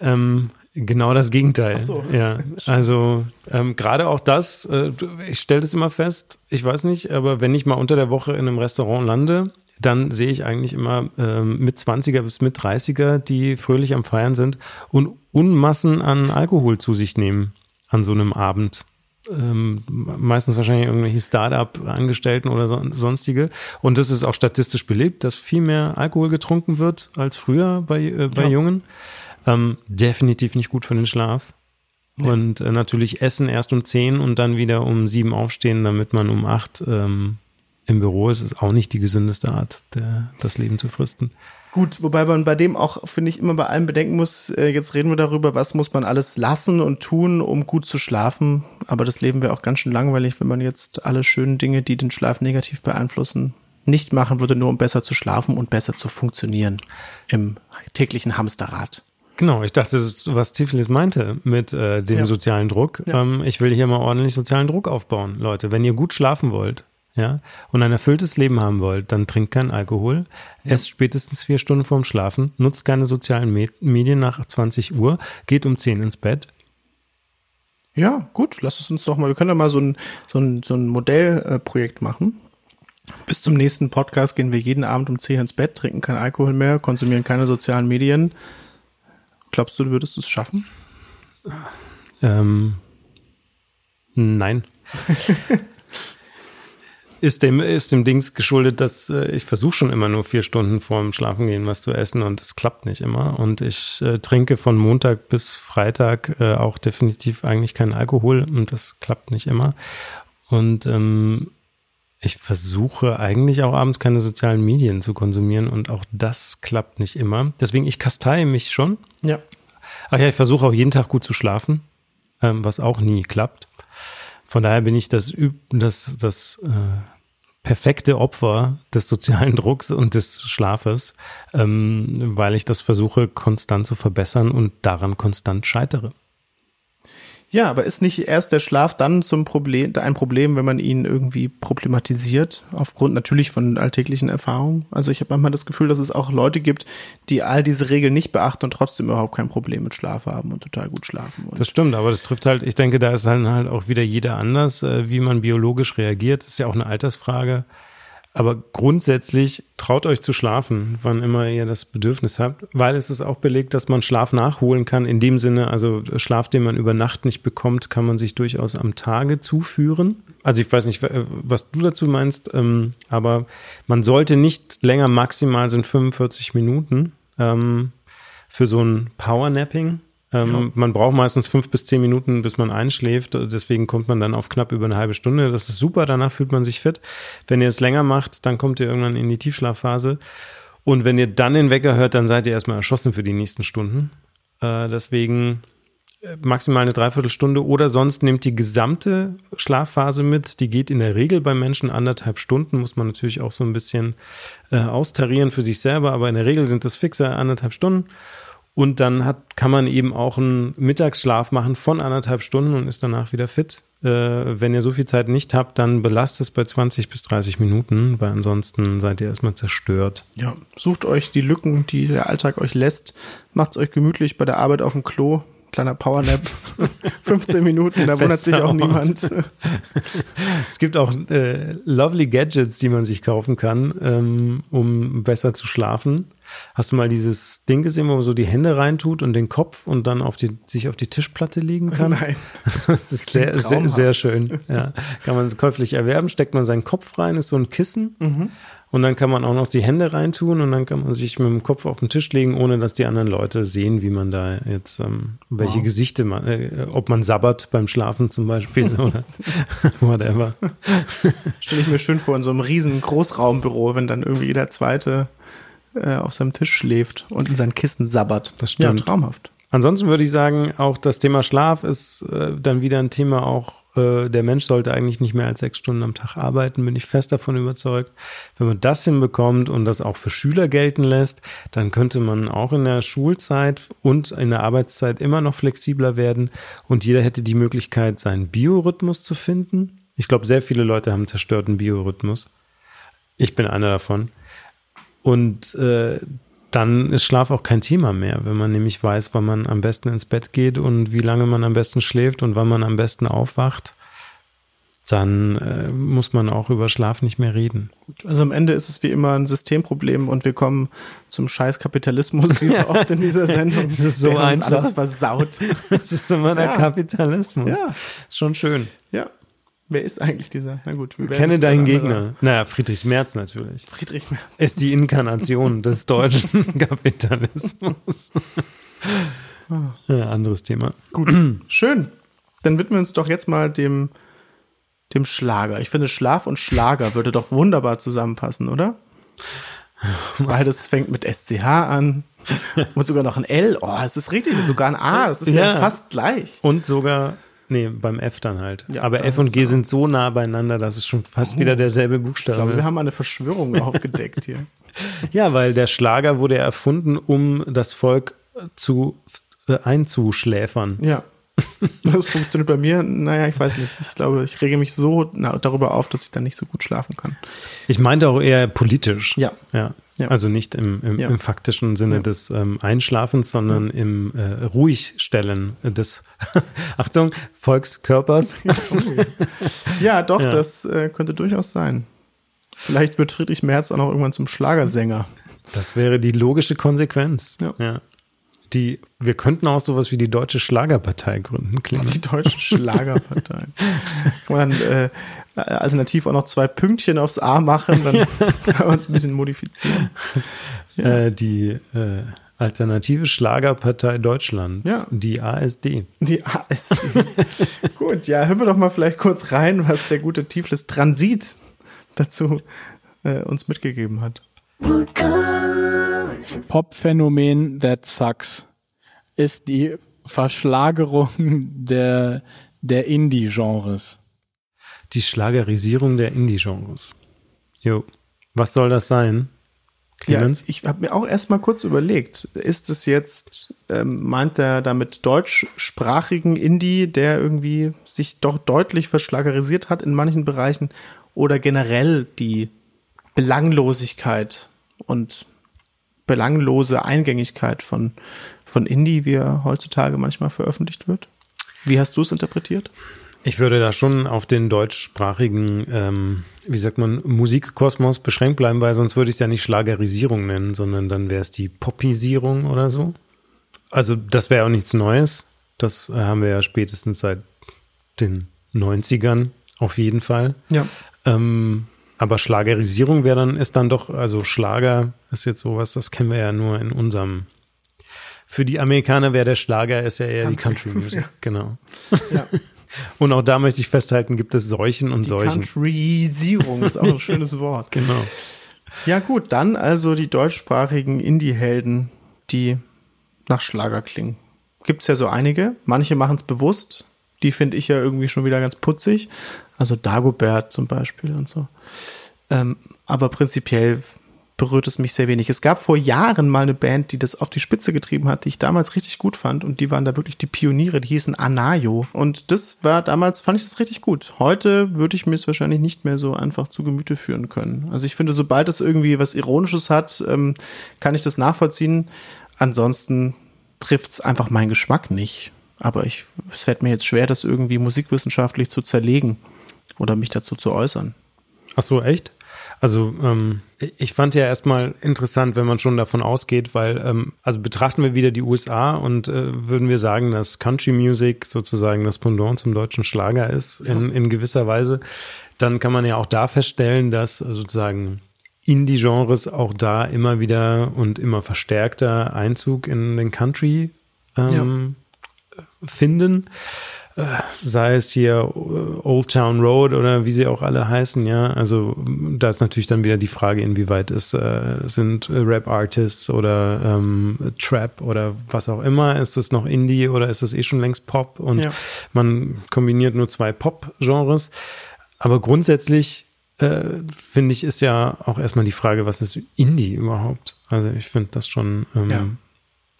Ähm, genau das Gegenteil. Ach so. Ja, also ähm, gerade auch das, äh, ich stelle das immer fest, ich weiß nicht, aber wenn ich mal unter der Woche in einem Restaurant lande dann sehe ich eigentlich immer ähm, mit 20er bis mit 30er, die fröhlich am Feiern sind und Unmassen an Alkohol zu sich nehmen an so einem Abend. Ähm, meistens wahrscheinlich irgendwelche Start-up-Angestellten oder so, sonstige. Und das ist auch statistisch belegt, dass viel mehr Alkohol getrunken wird als früher bei, äh, bei ja. Jungen. Ähm, definitiv nicht gut für den Schlaf. Ja. Und äh, natürlich Essen erst um 10 und dann wieder um 7 aufstehen, damit man um 8 ähm, im Büro ist es auch nicht die gesündeste Art, der, das Leben zu fristen. Gut, wobei man bei dem auch, finde ich, immer bei allem bedenken muss, äh, jetzt reden wir darüber, was muss man alles lassen und tun, um gut zu schlafen. Aber das Leben wäre auch ganz schön langweilig, wenn man jetzt alle schönen Dinge, die den Schlaf negativ beeinflussen, nicht machen würde, nur um besser zu schlafen und besser zu funktionieren im täglichen Hamsterrad. Genau, ich dachte, das ist, was Tiflis meinte mit äh, dem Ja. sozialen Druck. Ja. Ähm, ich will hier mal ordentlich sozialen Druck aufbauen, Leute. Wenn ihr gut schlafen wollt, ja, und ein erfülltes Leben haben wollt, dann trinkt keinen Alkohol, esst spätestens vier Stunden vorm Schlafen, nutzt keine sozialen Me Medien nach 20 Uhr, geht um 10 ins Bett. Ja, gut, lass es uns doch mal, wir können ja mal so ein, so ein, so ein Modellprojekt machen. Bis zum nächsten Podcast gehen wir jeden Abend um 10 ins Bett, trinken keinen Alkohol mehr, konsumieren keine sozialen Medien. Glaubst du, du würdest es schaffen? Ähm, nein. ist, dem, ist dem Dings geschuldet, dass äh, ich versuche schon immer nur vier Stunden vorm Schlafengehen was zu essen und das klappt nicht immer. Und ich äh, trinke von Montag bis Freitag äh, auch definitiv eigentlich keinen Alkohol und das klappt nicht immer. Und ähm, ich versuche eigentlich auch abends keine sozialen Medien zu konsumieren und auch das klappt nicht immer. Deswegen, ich kastei mich schon. Ja. Ach ja, ich versuche auch jeden Tag gut zu schlafen, ähm, was auch nie klappt. Von daher bin ich das, das, das äh, perfekte Opfer des sozialen Drucks und des Schlafes, ähm, weil ich das versuche konstant zu verbessern und daran konstant scheitere. Ja, aber ist nicht erst der Schlaf dann zum Problem, ein Problem, wenn man ihn irgendwie problematisiert, aufgrund natürlich von alltäglichen Erfahrungen? Also ich habe manchmal das Gefühl, dass es auch Leute gibt, die all diese Regeln nicht beachten und trotzdem überhaupt kein Problem mit Schlaf haben und total gut schlafen. Das stimmt, aber das trifft halt, ich denke, da ist dann halt auch wieder jeder anders, äh, wie man biologisch reagiert. Das ist ja auch eine Altersfrage. Aber grundsätzlich traut euch zu schlafen, wann immer ihr das Bedürfnis habt, weil es ist auch belegt, dass man Schlaf nachholen kann. In dem Sinne, also Schlaf, den man über Nacht nicht bekommt, kann man sich durchaus am Tage zuführen. Also ich weiß nicht, was du dazu meinst, ähm, aber man sollte nicht länger, maximal sind 45 Minuten ähm, für so ein Powernapping. Ähm, Man braucht meistens fünf bis zehn Minuten, bis man einschläft. Deswegen kommt man dann auf knapp über eine halbe Stunde. Das ist super. Danach fühlt man sich fit. Wenn ihr es länger macht, dann kommt ihr irgendwann in die Tiefschlafphase. Und wenn ihr dann den Wecker hört, dann seid ihr erstmal erschossen für die nächsten Stunden. Äh, deswegen äh, maximal eine Dreiviertelstunde oder sonst nehmt die gesamte Schlafphase mit. Die geht in der Regel bei Menschen anderthalb Stunden, muss man natürlich auch so ein bisschen äh, austarieren für sich selber, aber in der Regel sind das fixe anderthalb Stunden. Und dann hat, kann man eben auch einen Mittagsschlaf machen von anderthalb Stunden und ist danach wieder fit. Äh, wenn ihr so viel Zeit nicht habt, dann belasst es bei 20 bis 30 Minuten, weil ansonsten seid ihr erstmal zerstört. ja, sucht euch die Lücken, die der Alltag euch lässt. Macht's euch gemütlich bei der Arbeit auf dem Klo. Kleiner Powernap. 15 Minuten, da wundert sich auch niemand. Es gibt auch äh, lovely Gadgets, die man sich kaufen kann, ähm, um besser zu schlafen. Hast du mal dieses Ding gesehen, wo man so die Hände reintut und den Kopf und dann auf die, sich auf die Tischplatte legen kann? Nein. Das ist sehr, sehr, sehr schön. Ja. Kann man käuflich erwerben, steckt man seinen Kopf rein, ist so ein Kissen. Mhm. Und dann kann man auch noch die Hände reintun und dann kann man sich mit dem Kopf auf den Tisch legen, ohne dass die anderen Leute sehen, wie man da jetzt, ähm, welche Wow. Gesichter man, äh, ob man sabbert beim Schlafen zum Beispiel oder whatever. Stelle ich mir schön vor in so einem riesen Großraumbüro, wenn dann irgendwie jeder Zweite äh, auf seinem Tisch schläft und in sein Kissen sabbert. Das stimmt. Ja, traumhaft. Ansonsten würde ich sagen, auch das Thema Schlaf ist äh, dann wieder ein Thema auch, äh, der Mensch sollte eigentlich nicht mehr als sechs Stunden am Tag arbeiten, bin ich fest davon überzeugt. Wenn man das hinbekommt und das auch für Schüler gelten lässt, dann könnte man auch in der Schulzeit und in der Arbeitszeit immer noch flexibler werden und jeder hätte die Möglichkeit, seinen Biorhythmus zu finden. Ich glaube, sehr viele Leute haben zerstörten Biorhythmus. Ich bin einer davon. Und äh, dann ist Schlaf auch kein Thema mehr, wenn man nämlich weiß, wann man am besten ins Bett geht und wie lange man am besten schläft und wann man am besten aufwacht. Dann äh, muss man auch über Schlaf nicht mehr reden. Also am Ende ist es wie immer ein Systemproblem und wir kommen zum scheiß Kapitalismus, wie so oft in dieser Sendung. Es ist so einfach. alles versaut. Das ist immer der Ja. Kapitalismus. Ja. Ist schon schön. Ja. Wer ist eigentlich dieser? Na gut, Kenne deinen Gegner. Naja, Friedrich Merz natürlich. Friedrich Merz. Ist die Inkarnation des deutschen Kapitalismus. ja, anderes Thema. Gut, schön. Dann widmen wir uns doch jetzt mal dem dem Schlager. Ich finde, Schlaf und Schlager würde doch wunderbar zusammenpassen, oder? Beides fängt mit SCH an und sogar noch ein L. Oh, es ist richtig, sogar ein A. Das ist ja, ja fast gleich. Und sogar Nee, beim F dann halt. Ja, Aber F und G sind so nah beieinander, dass es schon fast oh, wieder derselbe Buchstabe ich glaube, ist. Wir haben eine Verschwörung aufgedeckt hier. Ja, weil der Schlager wurde erfunden, um das Volk zu äh, einzuschläfern. Ja. Das funktioniert bei mir, naja, ich weiß nicht. Ich glaube, ich rege mich so darüber auf, dass ich dann nicht so gut schlafen kann. Ich meinte auch eher politisch. Ja. Ja. ja. Also nicht im, im, ja. im faktischen Sinne ja. des ähm, Einschlafens, sondern im äh, Ruhigstellen des, Achtung, Volkskörpers. ja, doch, das äh, könnte durchaus sein. Vielleicht wird Friedrich Merz auch noch irgendwann zum Schlagersänger. Das wäre die logische Konsequenz. Ja. Die, wir könnten auch sowas wie die Deutsche Schlagerpartei gründen, Clemens. Die Deutsche Schlagerpartei. Kann man äh, alternativ auch noch zwei Pünktchen aufs A machen, dann kann man es ein bisschen modifizieren. Ja. Äh, die äh, Alternative Schlagerpartei Deutschland, ja. die ASD. Die ASD. Gut, ja, hören wir doch mal vielleicht kurz rein, was der gute Tiflis Transit dazu äh, uns mitgegeben hat. Pop-Phänomen that sucks ist die Verschlagerung der, der Indie-Genres. Die Schlagerisierung der Indie-Genres. Jo, was soll das sein? Clemens? Ja, ich habe mir auch erst mal kurz überlegt, ist es jetzt, ähm, meint er damit deutschsprachigen Indie, der irgendwie sich doch deutlich verschlagerisiert hat in manchen Bereichen oder generell die Belanglosigkeit und belanglose Eingängigkeit von, von Indie, wie er heutzutage manchmal veröffentlicht wird? Wie hast du es interpretiert? Ich würde da schon auf den deutschsprachigen, ähm, wie sagt man, Musikkosmos beschränkt bleiben, weil sonst würde ich es ja nicht Schlagerisierung nennen, sondern dann wäre es die Popisierung oder so. Also das wäre auch nichts Neues. Das haben wir ja spätestens seit den 90ern auf jeden Fall. Ja. Ähm, aber Schlagerisierung wäre dann, ist dann doch, also Schlager ist jetzt sowas, das kennen wir ja nur in unserem. Für die Amerikaner wäre der Schlager, ist ja eher Country. die Country Music. Ja. Genau. Ja. Und auch da möchte ich festhalten, gibt es Seuchen und die Seuchen. Countryisierung ist auch ein schönes Wort. Genau. Ja, gut, dann also die deutschsprachigen Indie-Helden, die nach Schlager klingen. Gibt es ja so einige. Manche machen es bewusst. Die finde ich ja irgendwie schon wieder ganz putzig. Also Dagobert zum Beispiel und so. Ähm, aber prinzipiell berührt es mich sehr wenig. Es gab vor Jahren mal eine Band, die das auf die Spitze getrieben hat, die ich damals richtig gut fand und die waren da wirklich die Pioniere, die hießen Anayo und das war damals, fand ich das richtig gut. Heute würde ich mir es wahrscheinlich nicht mehr so einfach zu Gemüte führen können. Also ich finde, sobald es irgendwie was Ironisches hat, ähm, kann ich das nachvollziehen. Ansonsten trifft es einfach meinen Geschmack nicht. Aber ich, es fällt mir jetzt schwer, das irgendwie musikwissenschaftlich zu zerlegen oder mich dazu zu äußern. Ach so, echt? Also ähm, ich fand ja erstmal interessant, wenn man schon davon ausgeht, weil ähm, also betrachten wir wieder die USA und äh, würden wir sagen, dass Country Music sozusagen das Pendant zum deutschen Schlager ist in, in gewisser Weise, dann kann man ja auch da feststellen, dass sozusagen Indie-Genres auch da immer wieder und immer verstärkter Einzug in den Country ähm, ja. Finden sei es hier äh, Old Town Road oder wie sie auch alle heißen, ja. Also da ist natürlich dann wieder die Frage, inwieweit es äh, sind Rap-Artists oder ähm, Trap oder was auch immer. Ist es noch Indie oder ist es eh schon längst Pop? Und ja. man kombiniert nur zwei Pop-Genres. Aber grundsätzlich äh, finde ich, ist ja auch erstmal die Frage, was ist Indie überhaupt? Also ich finde das schon ähm, ja.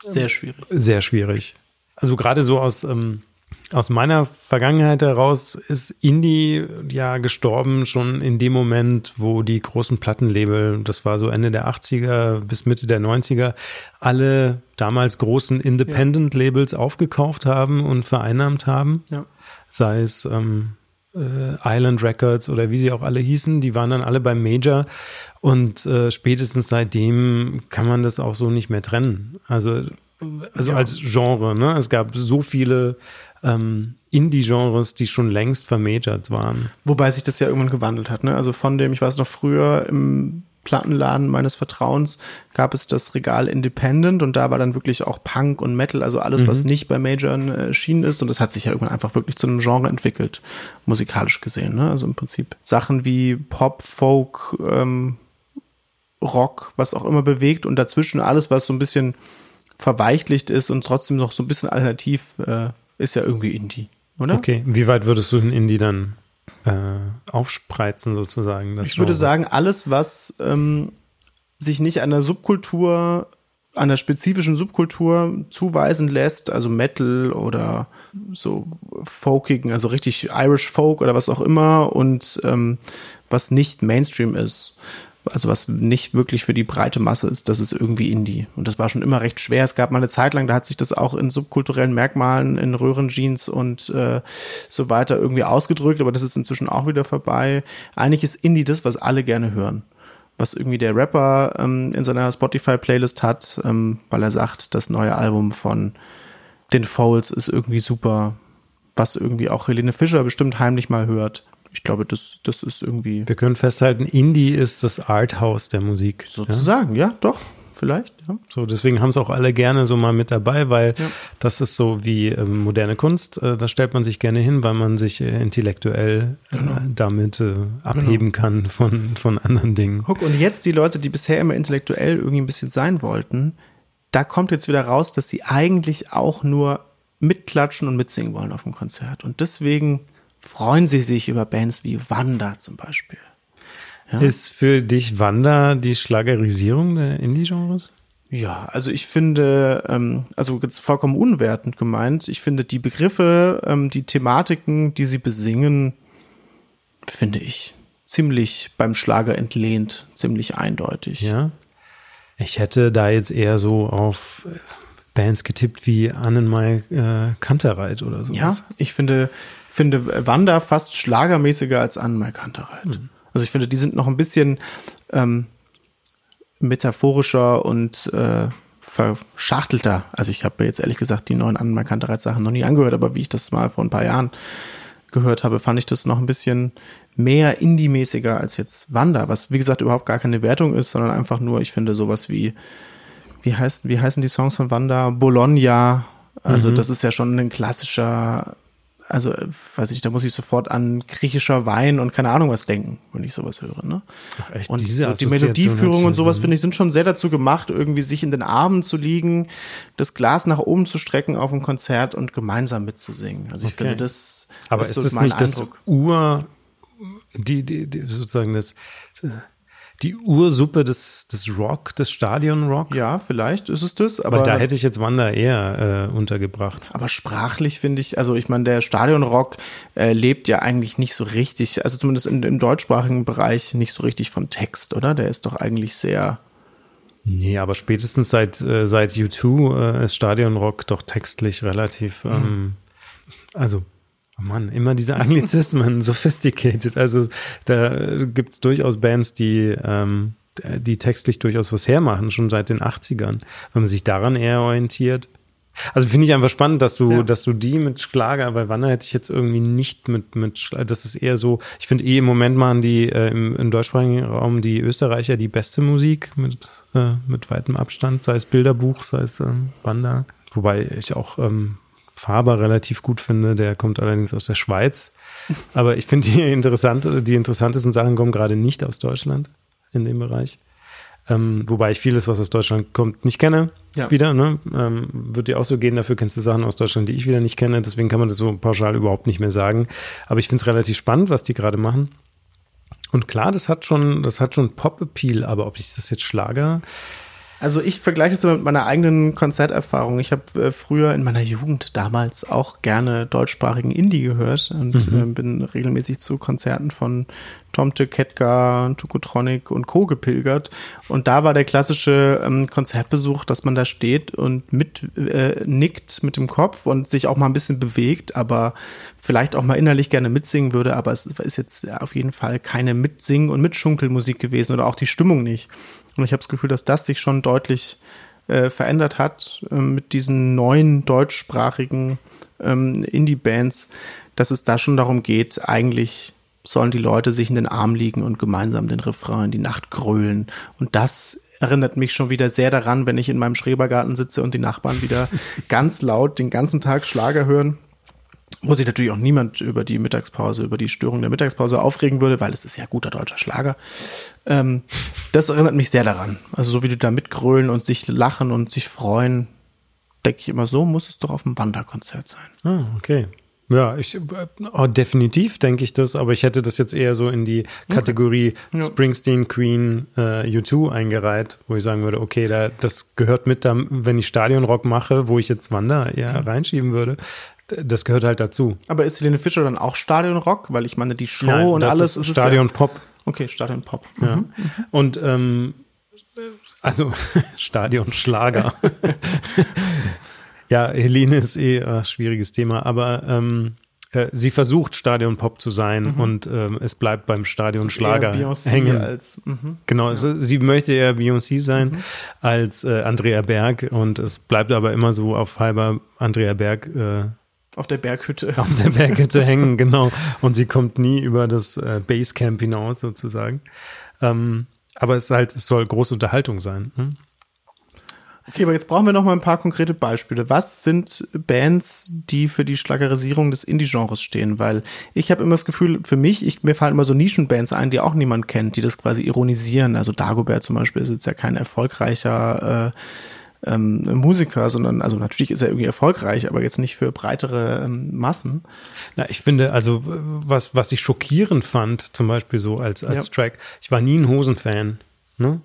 sehr schwierig. Sehr schwierig. Also gerade so aus ähm, aus meiner Vergangenheit heraus ist Indie ja gestorben schon in dem Moment, wo die großen Plattenlabel, das war so Ende der 80er bis Mitte der 90er, alle damals großen Independent-Labels aufgekauft haben und vereinnahmt haben. Ja. Sei es ähm, äh, Island Records oder wie sie auch alle hießen, die waren dann alle beim Major und äh, spätestens seitdem kann man das auch so nicht mehr trennen. Also also ja. als Genre, ne? Es gab so viele ähm, Indie-Genres, die schon längst vermajert waren. Wobei sich das ja irgendwann gewandelt hat, ne? Also von dem, ich weiß noch früher im Plattenladen meines Vertrauens gab es das Regal Independent und da war dann wirklich auch Punk und Metal, also alles, mhm. was nicht bei Majoren erschienen ist. Und das hat sich ja irgendwann einfach wirklich zu einem Genre entwickelt, musikalisch gesehen. Ne? Also im Prinzip Sachen wie Pop, Folk, ähm, Rock, was auch immer bewegt und dazwischen alles, was so ein bisschen verweichlicht ist und trotzdem noch so ein bisschen alternativ, äh, ist ja irgendwie Indie, oder? Okay, wie weit würdest du den Indie dann äh, aufspreizen sozusagen? ich würde sagen, alles, was ähm, sich nicht der Subkultur, der spezifischen Subkultur zuweisen lässt, also Metal oder so folkigen, also richtig Irish Folk oder was auch immer und ähm, was nicht Mainstream ist also was nicht wirklich für die breite Masse ist, das ist irgendwie Indie. Und das war schon immer recht schwer. Es gab mal eine Zeit lang, da hat sich das auch in subkulturellen Merkmalen, in Röhrenjeans und äh, so weiter irgendwie ausgedrückt, aber das ist inzwischen auch wieder vorbei. Eigentlich ist Indie das, was alle gerne hören. Was irgendwie der Rapper ähm, in seiner Spotify-Playlist hat, ähm, weil er sagt, das neue Album von den Fouls ist irgendwie super, was irgendwie auch Helene Fischer bestimmt heimlich mal hört ich glaube, das, das ist irgendwie. Wir können festhalten, Indie ist das Arthouse der Musik. Sozusagen, ja, ja doch. Vielleicht, ja. So, deswegen haben es auch alle gerne so mal mit dabei, weil ja. das ist so wie ähm, moderne Kunst. Äh, da stellt man sich gerne hin, weil man sich äh, intellektuell äh, genau. damit äh, abheben genau. kann von, von anderen Dingen. Guck, und jetzt die Leute, die bisher immer intellektuell irgendwie ein bisschen sein wollten, da kommt jetzt wieder raus, dass sie eigentlich auch nur mitklatschen und mitsingen wollen auf dem Konzert. Und deswegen freuen sie sich über Bands wie Wanda zum Beispiel. Ja. Ist für dich Wanda die Schlagerisierung der Indie-Genres? Ja, also ich finde, ähm, also jetzt vollkommen unwertend gemeint, ich finde die Begriffe, ähm, die Thematiken, die sie besingen, finde ich ziemlich beim Schlager entlehnt, ziemlich eindeutig. Ja. Ich hätte da jetzt eher so auf Bands getippt wie Annenmai äh, Kantereit oder so. Ja, ich finde, finde Wanda fast schlagermäßiger als Anne Kantereit. Mhm. Also ich finde, die sind noch ein bisschen ähm, metaphorischer und äh, verschachtelter. Also ich habe jetzt ehrlich gesagt die neuen Anne Kantereit Sachen noch nie angehört, aber wie ich das mal vor ein paar Jahren gehört habe, fand ich das noch ein bisschen mehr Indie-mäßiger als jetzt Wanda, was wie gesagt überhaupt gar keine Wertung ist, sondern einfach nur, ich finde sowas wie, wie heißt, wie heißen die Songs von Wanda? Bologna. Also mhm. das ist ja schon ein klassischer also, weiß ich, da muss ich sofort an griechischer Wein und keine Ahnung was denken, wenn ich sowas höre. Ne? Ach echt, und diese so, die Melodieführung und sowas, finde ich, sind schon sehr dazu gemacht, irgendwie sich in den Armen zu liegen, das Glas nach oben zu strecken auf ein Konzert und gemeinsam mitzusingen. Also ich okay. finde das. Aber ist, ist das nicht Eindruck. das Ur, die, die, die sozusagen das die Ursuppe des, des Rock, des Stadion-Rock. Ja, vielleicht ist es das. Aber Weil da hätte ich jetzt Wanda eher äh, untergebracht. Aber sprachlich finde ich, also ich meine, der Stadion-Rock äh, lebt ja eigentlich nicht so richtig, also zumindest in, im deutschsprachigen Bereich nicht so richtig von Text, oder? Der ist doch eigentlich sehr. Nee, aber spätestens seit, äh, seit U2 äh, ist Stadionrock doch textlich relativ, mhm. ähm, also Oh Mann, immer diese Anglizismen, sophisticated. Also da gibt es durchaus Bands, die, ähm, die textlich durchaus was hermachen, schon seit den 80ern. Wenn man sich daran eher orientiert. Also finde ich einfach spannend, dass du, ja. dass du die mit Schlager, weil Wanner hätte ich jetzt irgendwie nicht mit, mit Schlager, das ist eher so, ich finde eh im Moment machen die äh, im, im deutschsprachigen Raum die Österreicher die beste Musik mit, äh, mit weitem Abstand, sei es Bilderbuch, sei es ähm, Wander. Wobei ich auch ähm, Faber relativ gut finde. Der kommt allerdings aus der Schweiz. Aber ich finde die, interessant, die interessantesten Sachen kommen gerade nicht aus Deutschland in dem Bereich. Ähm, wobei ich vieles, was aus Deutschland kommt, nicht kenne. Ja. Wieder, ne? Ähm, wird dir auch so gehen, dafür kennst du Sachen aus Deutschland, die ich wieder nicht kenne. Deswegen kann man das so pauschal überhaupt nicht mehr sagen. Aber ich finde es relativ spannend, was die gerade machen. Und klar, das hat schon, das hat schon Pop-Appeal, aber ob ich das jetzt Schlager also ich vergleiche es mit meiner eigenen Konzerterfahrung. Ich habe äh, früher in meiner Jugend damals auch gerne deutschsprachigen Indie gehört und mhm. äh, bin regelmäßig zu Konzerten von Tomte, Ketka, Tukotronic und Co. gepilgert. Und da war der klassische ähm, Konzertbesuch, dass man da steht und mit äh, nickt mit dem Kopf und sich auch mal ein bisschen bewegt, aber vielleicht auch mal innerlich gerne mitsingen würde. Aber es ist jetzt auf jeden Fall keine Mitsingen- und Mitschunkelmusik gewesen oder auch die Stimmung nicht. Und ich habe das Gefühl, dass das sich schon deutlich äh, verändert hat äh, mit diesen neuen deutschsprachigen ähm, Indie-Bands, dass es da schon darum geht, eigentlich sollen die Leute sich in den Arm liegen und gemeinsam den Refrain in die Nacht grölen. Und das erinnert mich schon wieder sehr daran, wenn ich in meinem Schrebergarten sitze und die Nachbarn wieder ganz laut den ganzen Tag Schlager hören wo sich natürlich auch niemand über die Mittagspause, über die Störung der Mittagspause aufregen würde, weil es ist ja guter deutscher Schlager. Ähm, das erinnert mich sehr daran. Also so wie die da mitgrölen und sich lachen und sich freuen, denke ich immer, so muss es doch auf einem Wanderkonzert sein. Ah, okay. Ja, ich oh, definitiv denke ich das, aber ich hätte das jetzt eher so in die Kategorie okay. Springsteen, Queen, äh, U2 eingereiht, wo ich sagen würde, okay, da, das gehört mit, da, wenn ich Stadionrock mache, wo ich jetzt Wander eher mhm. reinschieben würde, das gehört halt dazu. Aber ist Helene Fischer dann auch Stadionrock? Weil ich meine, die Show Nein, und alles ist, ist Stadion Pop. Okay, Stadion Pop. Ja. Mhm. Und ähm, also Stadion Schlager. ja, Helene ist eh ein schwieriges Thema, aber ähm, äh, sie versucht Stadion Pop zu sein mhm. und ähm, es bleibt beim Stadion Schlager hängen. Als, mhm. Genau, ja. sie möchte eher Beyoncé sein mhm. als äh, Andrea Berg und es bleibt aber immer so auf halber Andrea Berg äh, auf der Berghütte. Auf der Berghütte hängen, genau. Und sie kommt nie über das äh, Basecamp hinaus sozusagen. Ähm, aber es halt, es soll große Unterhaltung sein. Hm? Okay, aber jetzt brauchen wir noch mal ein paar konkrete Beispiele. Was sind Bands, die für die Schlagerisierung des Indie-Genres stehen? Weil ich habe immer das Gefühl, für mich, ich, mir fallen immer so Nischenbands ein, die auch niemand kennt, die das quasi ironisieren. Also Dagobert zum Beispiel ist jetzt ja kein erfolgreicher äh, ähm, Musiker, sondern also natürlich ist er irgendwie erfolgreich, aber jetzt nicht für breitere ähm, Massen. Na, ich finde, also was, was ich schockierend fand, zum Beispiel so als, als ja. Track, ich war nie ein Hosenfan, ne?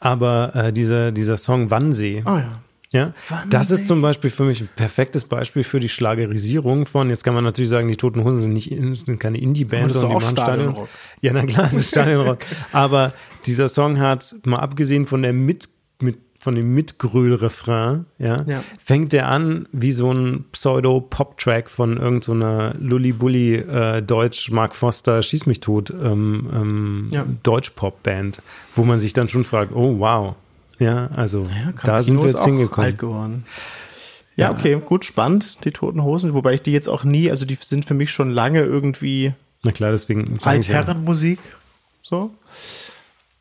Aber äh, dieser, dieser Song Wannsee. Oh ja. Ja, Wannsee. das ist zum Beispiel für mich ein perfektes Beispiel für die Schlagerisierung von, jetzt kann man natürlich sagen, die Toten Hosen sind nicht, sind keine Indie-Bands, sondern die machen Stadion. Ja, na klar, es ist Stadionrock. Aber dieser Song hat, mal abgesehen von der mit, mit von dem Mitgröl-Refrain, ja, ja, fängt der an wie so ein Pseudo-Pop-Track von irgendeiner so Lully-Bully äh, Deutsch Mark Foster Schieß mich tot ähm, ähm, ja. Deutsch-Pop-Band, wo man sich dann schon fragt, oh wow, ja, also ja, da sind wir jetzt hingekommen. Alt geworden. Ja, okay, gut, spannend, die Toten Hosen, wobei ich die jetzt auch nie, also die sind für mich schon lange irgendwie Na klar, deswegen Altherrenmusik, so.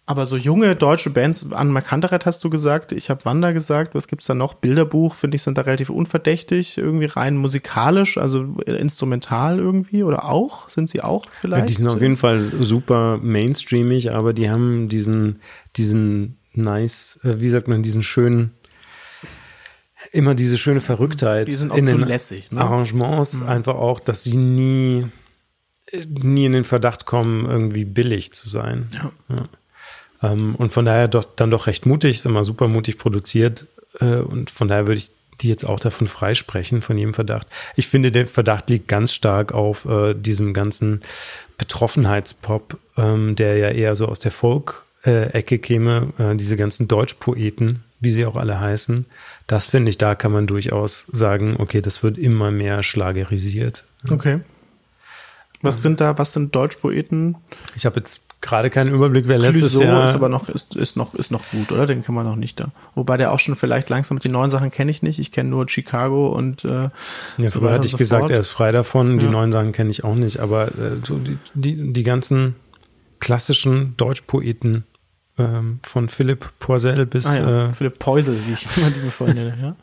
Aber so junge deutsche Bands, an Markanteret hast du gesagt, ich habe Wanda gesagt, was gibt's da noch? Bilderbuch, finde ich, sind da relativ unverdächtig, irgendwie rein musikalisch, also instrumental irgendwie oder auch? Sind sie auch vielleicht? Ja, die sind auf jeden Fall super mainstreamig, aber die haben diesen, diesen nice, äh, wie sagt man, diesen schönen, immer diese schöne Verrücktheit die sind auch in den lässig, ne? Arrangements, mhm. einfach auch, dass sie nie, nie in den Verdacht kommen, irgendwie billig zu sein. Ja. ja. Ähm, und von daher doch, dann doch recht mutig, ist immer super mutig produziert. Äh, und von daher würde ich die jetzt auch davon freisprechen, von jedem Verdacht. Ich finde, der Verdacht liegt ganz stark auf äh, diesem ganzen Betroffenheitspop, ähm, der ja eher so aus der Folk-Ecke äh, käme, äh, diese ganzen Deutschpoeten, wie sie auch alle heißen. Das finde ich, da kann man durchaus sagen, okay, das wird immer mehr schlagerisiert. Okay. Was sind da, was sind Deutschpoeten? Ich habe jetzt gerade keinen Überblick, wer letztes Clouseau Jahr. ist aber noch, ist, ist noch, ist noch gut, oder? Den kann man noch nicht da. Wobei der auch schon vielleicht langsam, die neuen Sachen kenne ich nicht. Ich kenne nur Chicago und, äh, Ja, so früher hatte ich so gesagt, fort. er ist frei davon. Die ja. neuen Sachen kenne ich auch nicht. Aber, äh, so die, die, die ganzen klassischen Deutschpoeten, ähm, von Philipp Poisel bis, ah, ja. äh, Philipp Poisel, wie ich immer die bevor ja.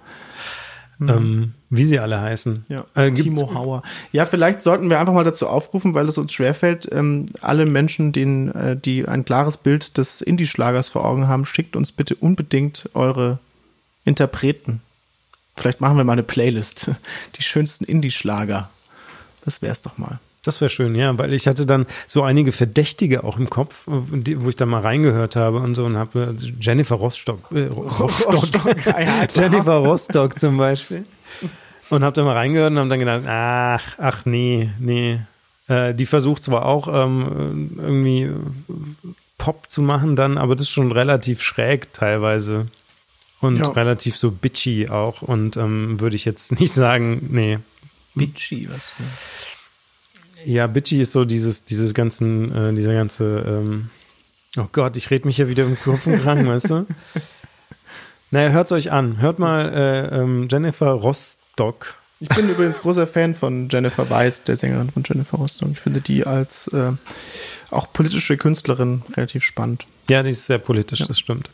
Mhm. Ähm, wie sie alle heißen. Ja, äh, Timo Hauer. Ja, vielleicht sollten wir einfach mal dazu aufrufen, weil es uns schwerfällt, ähm, alle Menschen, denen, äh, die ein klares Bild des Indie-Schlagers vor Augen haben, schickt uns bitte unbedingt eure Interpreten. Vielleicht machen wir mal eine Playlist. Die schönsten Indie-Schlager. Das wär's doch mal. Das wäre schön, ja, weil ich hatte dann so einige Verdächtige auch im Kopf, wo ich dann mal reingehört habe und so und habe äh, Jennifer Rostock, äh, Rostock, Rostock ja, Jennifer Rostock zum Beispiel und habe da mal reingehört und habe dann gedacht, ach, ach nee, nee. Äh, die versucht zwar auch ähm, irgendwie Pop zu machen dann, aber das ist schon relativ schräg teilweise und ja. relativ so bitchy auch und ähm, würde ich jetzt nicht sagen, nee. Bitchy, was? Für? Ja, Bitchy ist so dieses, dieses ganzen, äh, dieser ganze, ähm, oh Gott, ich rede mich ja wieder im Kopf und weißt du? Naja, hört's euch an. Hört mal äh, ähm, Jennifer Rostock Ich bin übrigens großer Fan von Jennifer Weiss, der Sängerin von Jennifer Rostock. Ich finde die als äh, auch politische Künstlerin relativ spannend. Ja, die ist sehr politisch, ja. das stimmt.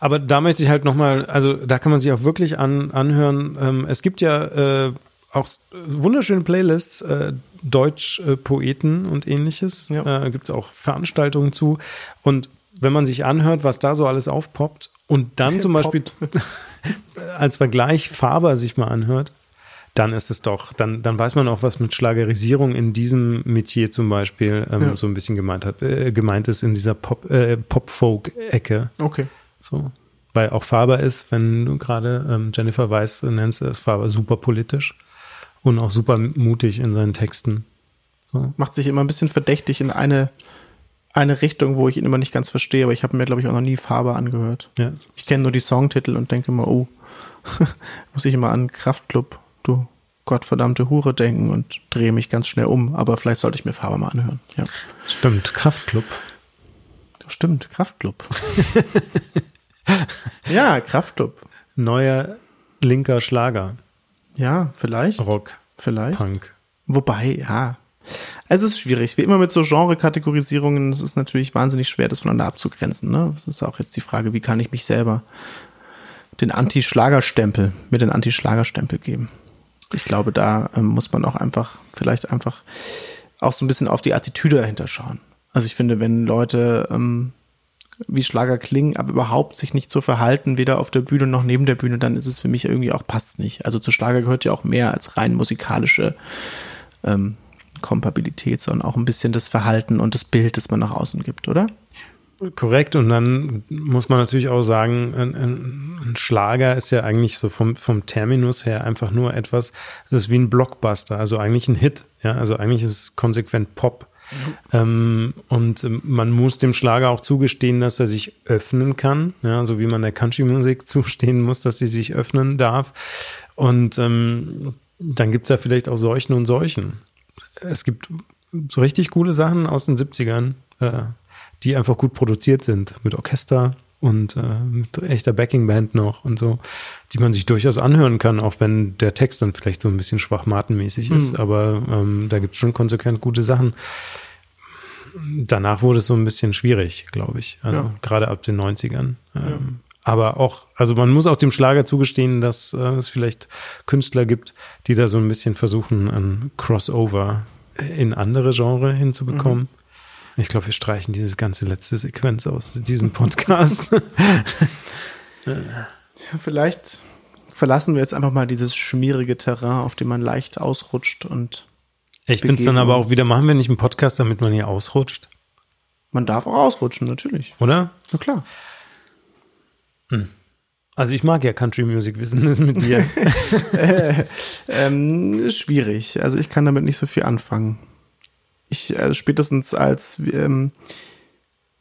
Aber da möchte ich halt nochmal, also da kann man sich auch wirklich an, anhören. Ähm, es gibt ja äh, auch wunderschöne Playlists, äh, Deutsch-Poeten und ähnliches. Ja. Äh, gibt es auch Veranstaltungen zu. Und wenn man sich anhört, was da so alles aufpoppt und dann zum Beispiel als Vergleich Faber sich mal anhört, dann ist es doch, dann, dann weiß man auch, was mit Schlagerisierung in diesem Metier zum Beispiel ähm, ja. so ein bisschen gemeint hat, äh, gemeint ist in dieser Pop, äh, Pop-Folk-Ecke. Okay. So. Weil auch Faber ist, wenn du gerade ähm, Jennifer Weiss nennst, ist Faber super politisch und auch super mutig in seinen Texten. So. Macht sich immer ein bisschen verdächtig in eine, eine Richtung, wo ich ihn immer nicht ganz verstehe, aber ich habe mir, glaube ich, auch noch nie Faber angehört. Ja. Ich kenne nur die Songtitel und denke immer, oh, muss ich immer an Kraftclub du gottverdammte Hure denken und drehe mich ganz schnell um. Aber vielleicht sollte ich mir Faber mal anhören. Ja. Stimmt, Kraftclub. Stimmt, Kraftclub. ja, Kraftclub. Neuer linker Schlager. Ja, vielleicht. Rock. Vielleicht. Punk. Wobei, ja. Es ist schwierig. Wie immer mit so Genre-Kategorisierungen, es ist natürlich wahnsinnig schwer, das voneinander abzugrenzen. Ne? Das ist auch jetzt die Frage, wie kann ich mich selber den Anti-Schlagerstempel, mir den Anti-Schlagerstempel geben ich glaube, da ähm, muss man auch einfach, vielleicht einfach auch so ein bisschen auf die Attitüde dahinter schauen. Also ich finde, wenn Leute ähm, wie Schlager klingen, aber überhaupt sich nicht so verhalten, weder auf der Bühne noch neben der Bühne, dann ist es für mich irgendwie auch passt nicht. Also zu Schlager gehört ja auch mehr als rein musikalische ähm, Kompatibilität, sondern auch ein bisschen das Verhalten und das Bild, das man nach außen gibt, oder? Korrekt. Und dann muss man natürlich auch sagen, ein, ein, Schlager ist ja eigentlich so vom, vom Terminus her einfach nur etwas, das ist wie ein Blockbuster, also eigentlich ein Hit. Ja, also eigentlich ist es konsequent Pop. Mhm. Ähm, und man muss dem Schlager auch zugestehen, dass er sich öffnen kann, ja, so wie man der Country-Musik zustehen muss, dass sie sich öffnen darf. Und ähm, dann gibt es ja vielleicht auch solchen und solchen. Es gibt so richtig coole Sachen aus den 70ern. Äh, die einfach gut produziert sind mit Orchester und äh, mit echter Backingband noch und so, die man sich durchaus anhören kann, auch wenn der Text dann vielleicht so ein bisschen schwachmatenmäßig ist. Mhm. Aber ähm, da gibt es schon konsequent gute Sachen. Danach wurde es so ein bisschen schwierig, glaube ich. Also ja. gerade ab den 90ern. Ähm, ja. Aber auch, also man muss auch dem Schlager zugestehen, dass äh, es vielleicht Künstler gibt, die da so ein bisschen versuchen, ein Crossover in andere Genre hinzubekommen. Mhm. Ich glaube, wir streichen diese ganze letzte Sequenz aus diesem Podcast. ja, vielleicht verlassen wir jetzt einfach mal dieses schmierige Terrain, auf dem man leicht ausrutscht und. Ich finde es dann aber auch wieder, machen wir nicht einen Podcast, damit man hier ausrutscht? Man darf auch ausrutschen, natürlich. Oder? Na klar. Hm. Also ich mag ja Country Music, wissen das mit dir? äh, ähm, schwierig. Also ich kann damit nicht so viel anfangen ich äh, spätestens als ähm,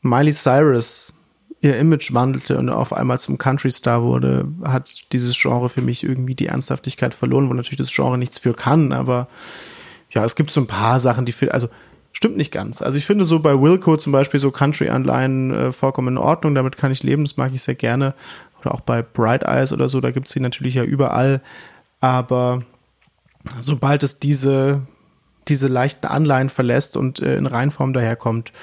Miley Cyrus ihr Image wandelte und auf einmal zum Country Star wurde, hat dieses Genre für mich irgendwie die Ernsthaftigkeit verloren, wo natürlich das Genre nichts für kann, aber ja, es gibt so ein paar Sachen, die für, also stimmt nicht ganz. Also ich finde so bei Wilco zum Beispiel so Country-Anleihen äh, vollkommen in Ordnung, damit kann ich leben, das mag ich sehr gerne. Oder auch bei Bright Eyes oder so, da gibt es sie natürlich ja überall. Aber sobald es diese diese leichten Anleihen verlässt und äh, in Reinform daherkommt,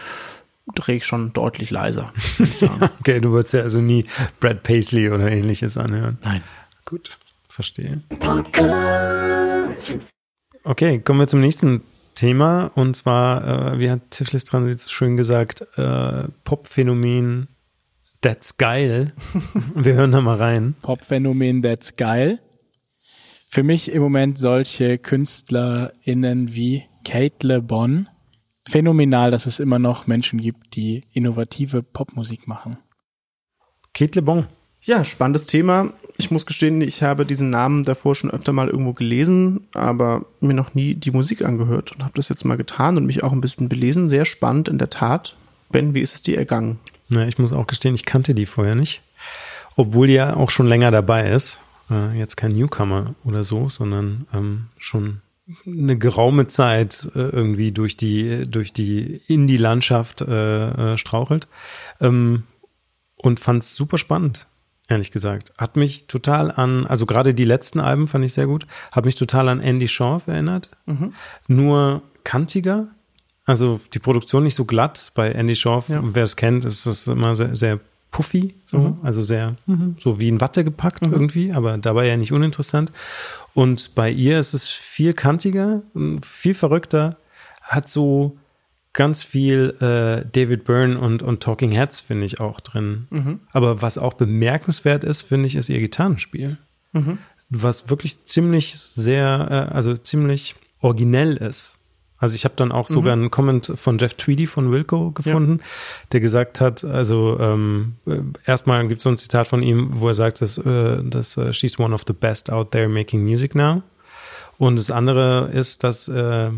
drehe ich schon deutlich leiser. okay, du würdest ja also nie Brad Paisley oder ähnliches anhören. Nein. Gut, verstehe. Okay, kommen wir zum nächsten Thema und zwar, äh, wie hat Tischlis Transit so schön gesagt, äh, Popphänomen That's geil. wir hören da mal rein. Popphänomen That's geil. Für mich im Moment solche KünstlerInnen wie Kate Le Bon. Phänomenal, dass es immer noch Menschen gibt, die innovative Popmusik machen. Kate Le Bon. Ja, spannendes Thema. Ich muss gestehen, ich habe diesen Namen davor schon öfter mal irgendwo gelesen, aber mir noch nie die Musik angehört und habe das jetzt mal getan und mich auch ein bisschen belesen. Sehr spannend in der Tat. Ben, wie ist es dir ergangen? Na, ich muss auch gestehen, ich kannte die vorher nicht. Obwohl die ja auch schon länger dabei ist äh, jetzt kein Newcomer oder so, sondern ähm, schon eine geraume Zeit äh, irgendwie durch die durch die Indie-Landschaft äh, äh, strauchelt ähm, und fand es super spannend. ehrlich gesagt. Hat mich total an, also gerade die letzten Alben fand ich sehr gut, hat mich total an Andy Shaw erinnert. Mhm. Nur kantiger. Also die Produktion nicht so glatt. Bei Andy Shaw, ja. wer es kennt, ist das immer sehr, sehr puffy, so, mhm. also sehr, mhm. so wie in Watte gepackt mhm. irgendwie, aber dabei ja nicht uninteressant. Und bei ihr ist es viel kantiger, viel verrückter, hat so ganz viel äh, David Byrne und, und Talking Heads, finde ich, auch drin. Mhm. Aber was auch bemerkenswert ist, finde ich, ist ihr Gitarrenspiel. Mhm. Was wirklich ziemlich sehr, äh, also ziemlich originell ist. Also ich habe dann auch sogar mhm. einen Comment von Jeff Tweedy von Wilco gefunden, ja. der gesagt hat, also ähm, äh, erstmal gibt es so ein Zitat von ihm, wo er sagt, dass, äh, dass uh, she's one of the best out there making music now. Und das andere ist, dass äh,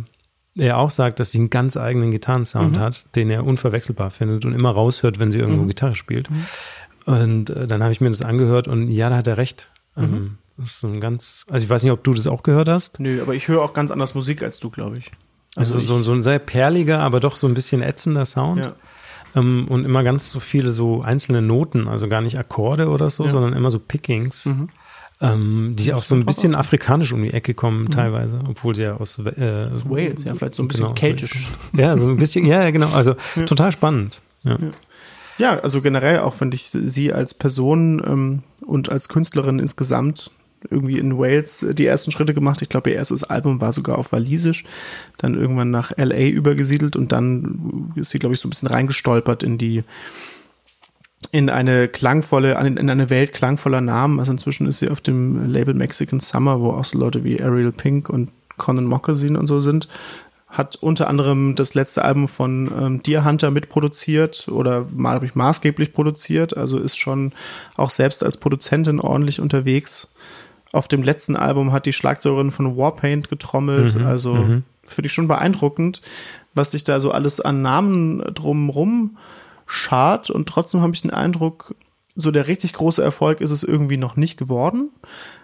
er auch sagt, dass sie einen ganz eigenen Gitarrensound mhm. hat, den er unverwechselbar findet und immer raushört, wenn sie irgendwo mhm. Gitarre spielt. Mhm. Und äh, dann habe ich mir das angehört und ja, da hat er recht. Ähm, mhm. das ist ein ganz, also ich weiß nicht, ob du das auch gehört hast. Nö, aber ich höre auch ganz anders Musik als du, glaube ich. Also, also so, so ein sehr perliger, aber doch so ein bisschen ätzender Sound. Ja. Ähm, und immer ganz so viele so einzelne Noten, also gar nicht Akkorde oder so, ja. sondern immer so Pickings. Mhm ähm, die auch so ein bisschen afrikanisch um die Ecke kommen mhm. teilweise, obwohl sie ja aus, äh, aus Wales, ja, vielleicht so ein bisschen genau, keltisch. Ja, so ein bisschen, ja, genau, also ja. total spannend. Ja. ja. also generell auch finde ich sie als Person ähm, und als Künstlerin insgesamt irgendwie in Wales die ersten Schritte gemacht. Ich glaube, ihr erstes Album war sogar auf Walisisch, dann irgendwann nach LA übergesiedelt und dann ist sie, glaube ich, so ein bisschen reingestolpert in die in eine klangvolle, in eine Welt klangvoller Namen. Also inzwischen ist sie auf dem Label Mexican Summer, wo auch so Leute wie Ariel Pink und Conan Moccasin und so sind. Hat unter anderem das letzte Album von ähm, Deer Hunter mitproduziert oder mal ich, maßgeblich produziert. Also ist schon auch selbst als Produzentin ordentlich unterwegs. Auf dem letzten Album hat die Schlagzeugerin von Warpaint getrommelt. Mhm, also mhm. finde ich schon beeindruckend, was sich da so alles an Namen drumrum schad und trotzdem habe ich den Eindruck, so der richtig große Erfolg ist es irgendwie noch nicht geworden,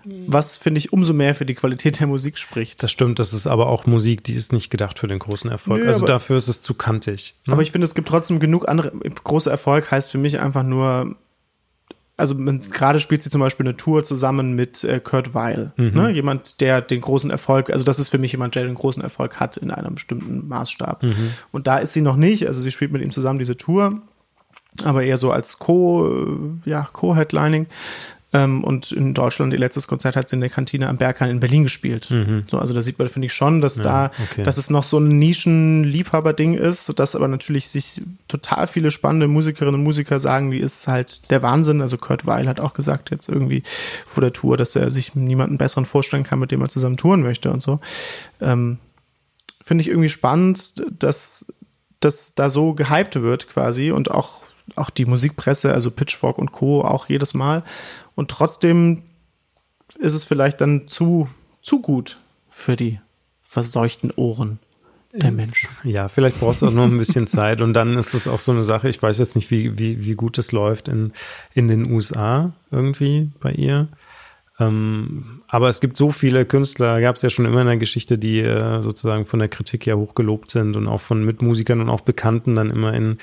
mhm. was finde ich umso mehr für die Qualität der Musik spricht. Das stimmt, das ist aber auch Musik, die ist nicht gedacht für den großen Erfolg. Nö, also aber, dafür ist es zu kantig. Ne? Aber ich finde, es gibt trotzdem genug andere. Großer Erfolg heißt für mich einfach nur, also gerade spielt sie zum Beispiel eine Tour zusammen mit äh, Kurt Weil, mhm. ne? jemand, der den großen Erfolg, also das ist für mich jemand, der den großen Erfolg hat in einem bestimmten Maßstab. Mhm. Und da ist sie noch nicht, also sie spielt mit ihm zusammen diese Tour aber eher so als Co, äh, ja, Co-Headlining. Ähm, und in Deutschland, ihr letztes Konzert hat sie in der Kantine am Berghain in Berlin gespielt. Mhm. So, also da sieht man, finde ich schon, dass ja, da, okay. dass es noch so ein Nischenliebhaber-Ding ist, dass aber natürlich sich total viele spannende Musikerinnen und Musiker sagen, die ist halt der Wahnsinn. Also Kurt Weil hat auch gesagt jetzt irgendwie vor der Tour, dass er sich niemanden besseren vorstellen kann, mit dem er zusammen touren möchte und so. Ähm, finde ich irgendwie spannend, dass das da so gehypt wird quasi und auch auch die Musikpresse, also Pitchfork und Co. auch jedes Mal. Und trotzdem ist es vielleicht dann zu, zu gut für die verseuchten Ohren der Menschen. Ja, vielleicht braucht es auch noch ein bisschen Zeit und dann ist es auch so eine Sache, ich weiß jetzt nicht, wie, wie, wie gut es läuft in, in den USA irgendwie bei ihr. Ähm, aber es gibt so viele Künstler, gab es ja schon immer in der Geschichte, die äh, sozusagen von der Kritik ja hochgelobt sind und auch von Mitmusikern und auch Bekannten dann immer in,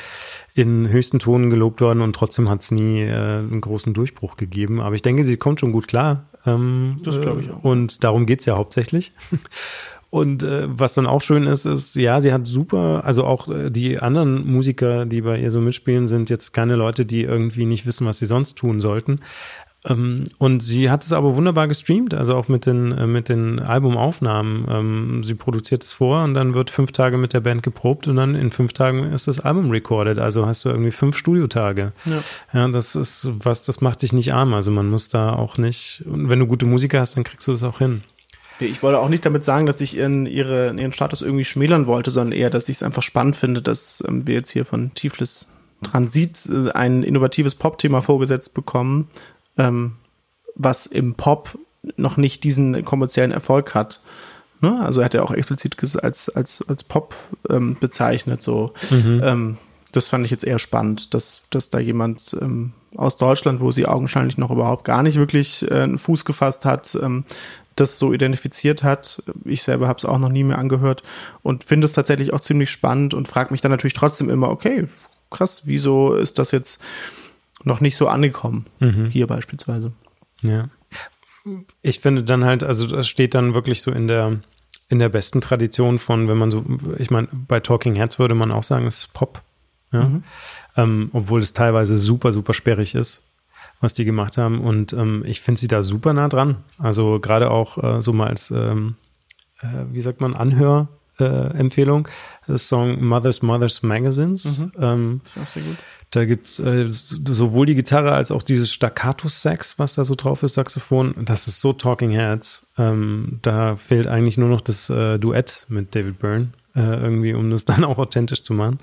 in höchsten Tonen gelobt worden und trotzdem hat es nie äh, einen großen Durchbruch gegeben. Aber ich denke, sie kommt schon gut klar. Ähm, das glaube ich auch. Und darum geht's ja hauptsächlich. Und äh, was dann auch schön ist, ist, ja, sie hat super, also auch äh, die anderen Musiker, die bei ihr so mitspielen, sind jetzt keine Leute, die irgendwie nicht wissen, was sie sonst tun sollten. Ähm, und sie hat es aber wunderbar gestreamt, also auch mit den, äh, mit den Albumaufnahmen. Ähm, sie produziert es vor und dann wird fünf Tage mit der Band geprobt und dann in fünf Tagen ist das Album recorded. Also hast du irgendwie fünf Studiotage. Ja. ja, das ist was, das macht dich nicht arm. Also man muss da auch nicht, und wenn du gute Musiker hast, dann kriegst du das auch hin. Ich wollte auch nicht damit sagen, dass ich ihren, ihre, ihren Status irgendwie schmälern wollte, sondern eher, dass ich es einfach spannend finde, dass ähm, wir jetzt hier von Tiflis Transit äh, ein innovatives Pop-Thema vorgesetzt bekommen, ähm, was im Pop noch nicht diesen kommerziellen Erfolg hat. Ne? Also er hat ja auch explizit als, als, als Pop ähm, bezeichnet. So. Mhm. Ähm, das fand ich jetzt eher spannend, dass, dass da jemand ähm, aus Deutschland, wo sie augenscheinlich noch überhaupt gar nicht wirklich äh, einen Fuß gefasst hat, ähm, das so identifiziert hat. Ich selber habe es auch noch nie mehr angehört und finde es tatsächlich auch ziemlich spannend und frage mich dann natürlich trotzdem immer, okay, krass, wieso ist das jetzt noch nicht so angekommen. Hier beispielsweise. Ja. Ich finde dann halt, also das steht dann wirklich so in der, in der besten Tradition von, wenn man so, ich meine, bei Talking Heads würde man auch sagen, es ist Pop. Ja? Ähm, obwohl es teilweise super, super sperrig ist, was die gemacht haben. Und ähm, ich finde sie da super nah dran. Also gerade auch äh, so mal als, ähm, äh, wie sagt man, Anhörempfehlung. Äh, Empfehlung. das Song Mothers Mothers Magazines. Ähm, Ist auch sehr gut. Da gibt's äh, sowohl die Gitarre als auch dieses Staccato-Sax, was da so drauf ist, Saxophon. Das ist so Talking Heads. Ähm, da fehlt eigentlich nur noch das äh, Duett mit David Byrne äh, irgendwie, um das dann auch authentisch zu machen.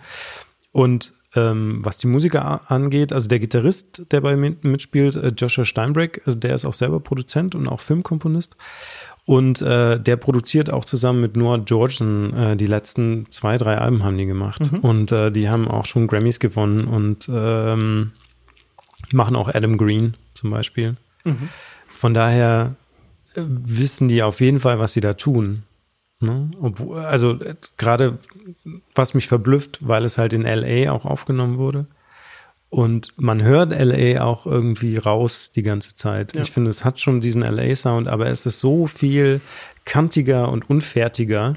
Und ähm, was die Musiker angeht, also der Gitarrist, der bei mir mitspielt, äh, Joshua Steinbrück, äh, der ist auch selber Produzent und auch Filmkomponist. Und äh, der produziert auch zusammen mit Noah Georgeson äh, die letzten zwei, drei Alben haben die gemacht. Und äh, die haben auch schon Grammys gewonnen und ähm, machen auch Adam Green zum Beispiel. Von daher äh, wissen die auf jeden Fall, was sie da tun. Ne? Obwohl, also äh, gerade was mich verblüfft, weil es halt in LA auch aufgenommen wurde. Und man hört LA auch irgendwie raus die ganze Zeit. Ich finde, es hat schon diesen LA-Sound, aber es ist so viel kantiger und unfertiger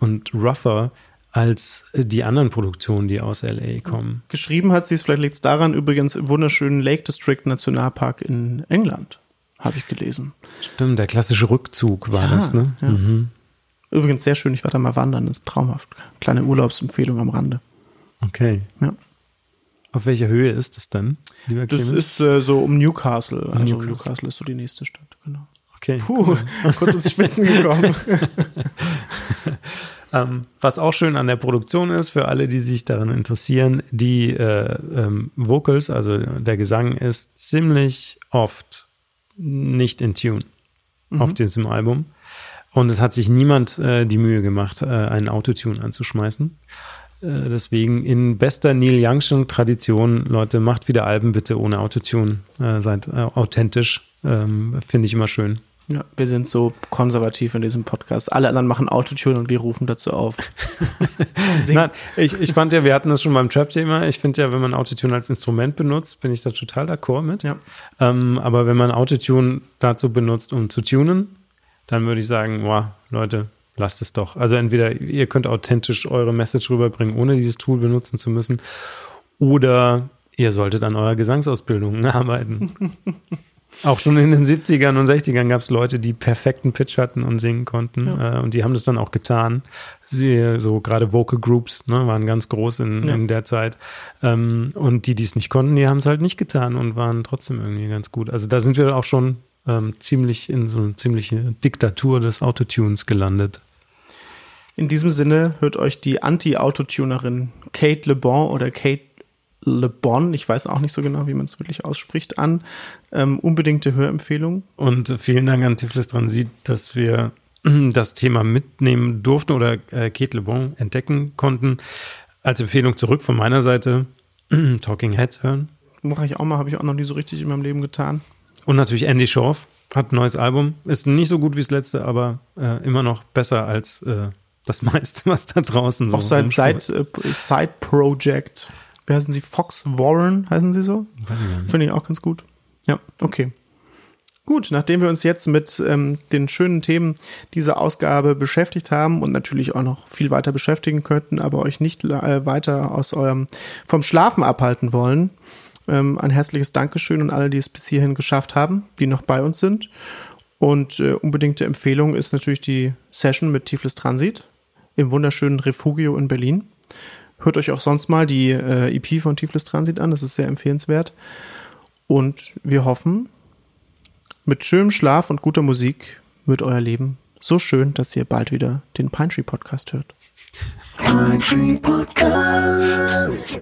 und rougher als die anderen Produktionen, die aus LA kommen. Geschrieben hat sie es, vielleicht liegt es daran, übrigens im wunderschönen Lake District Nationalpark in England, habe ich gelesen. Stimmt, der klassische Rückzug war Ja, das, ne? ja. Übrigens sehr schön, ich war da mal wandern, das ist traumhaft. Kleine Urlaubsempfehlung am Rande. Okay. Ja. Auf welcher Höhe ist das dann, lieber Das Clemens? ist äh, so um Newcastle. Also Newcastle. Newcastle. ist so die nächste Stadt, genau. okay. Puh, kurz ins Schwitzen gekommen. Ähm, was auch schön an der Produktion ist, für alle, die sich daran interessieren, die äh, ähm, Vocals, also der Gesang ist ziemlich oft nicht in Tune auf diesem Album. Und es hat sich niemand äh, die Mühe gemacht, äh, einen Autotune anzuschmeißen. Äh, deswegen in bester Neil Youngschen Tradition, Leute, macht wieder Alben bitte ohne Autotune. Äh, seid äh, authentisch. Ähm, Finde ich immer schön. Ja, wir sind so konservativ in diesem Podcast. Alle anderen machen Autotune und wir rufen dazu auf. Nein, ich, ich fand ja, wir hatten das schon beim Trap-Thema. Ich finde ja, wenn man Autotune als Instrument benutzt, bin ich da total d'accord mit. Ja. Ähm, aber wenn man Autotune dazu benutzt, um zu tunen, dann würde ich sagen, wow, Leute, lasst es doch. Also entweder ihr könnt authentisch eure Message rüberbringen, ohne dieses Tool benutzen zu müssen, oder ihr solltet an eurer Gesangsausbildung arbeiten. Auch schon in den 70ern und 60ern gab es Leute, die perfekten Pitch hatten und singen konnten. Äh, und die haben das dann auch getan. Sie, so gerade Vocal Groups ne, waren ganz groß in, Ja. in der Zeit. Ähm, und die, die es nicht konnten, die haben es halt nicht getan und waren trotzdem irgendwie ganz gut. Also da sind wir auch schon ähm, ziemlich in so eine ziemliche Diktatur des Autotunes gelandet. In diesem Sinne hört euch die Anti-Autotunerin Kate Le Bon oder Kate Le Bon, ich weiß auch nicht so genau, wie man es wirklich ausspricht, an. Ähm, unbedingte Hörempfehlung. Und vielen Dank an Tiflis Transit, dass wir das Thema mitnehmen durften oder äh, Kate Le Bon entdecken konnten. Als Empfehlung zurück von meiner Seite Talking Heads hören. Mache ich auch mal, habe ich auch noch nie so richtig in meinem Leben getan. Und natürlich Andy Schorf hat ein neues Album. Ist nicht so gut wie das letzte, aber äh, immer noch besser als äh, das meiste, was da draußen so Auch sein rumschwirrt. Side, äh, Side. Wie heißen sie? Fox Warren heißen sie so? Finde ich auch ganz gut. Ja, okay. Gut, nachdem wir uns jetzt mit ähm, den schönen Themen dieser Ausgabe beschäftigt haben und natürlich auch noch viel weiter beschäftigen könnten, aber euch nicht äh, weiter aus eurem vom Schlafen abhalten wollen, ähm, ein herzliches Dankeschön an alle, die es bis hierhin geschafft haben, die noch bei uns sind. Und äh, unbedingte Empfehlung ist natürlich die Session mit Tiflis Transit im wunderschönen Refugio in Berlin. Hört euch auch sonst mal die äh, EP von Tiflis Transit an, das ist sehr empfehlenswert. Und wir hoffen, mit schönem Schlaf und guter Musik wird euer Leben so schön, dass ihr bald wieder den Pine Tree Podcast hört. Country Podcast.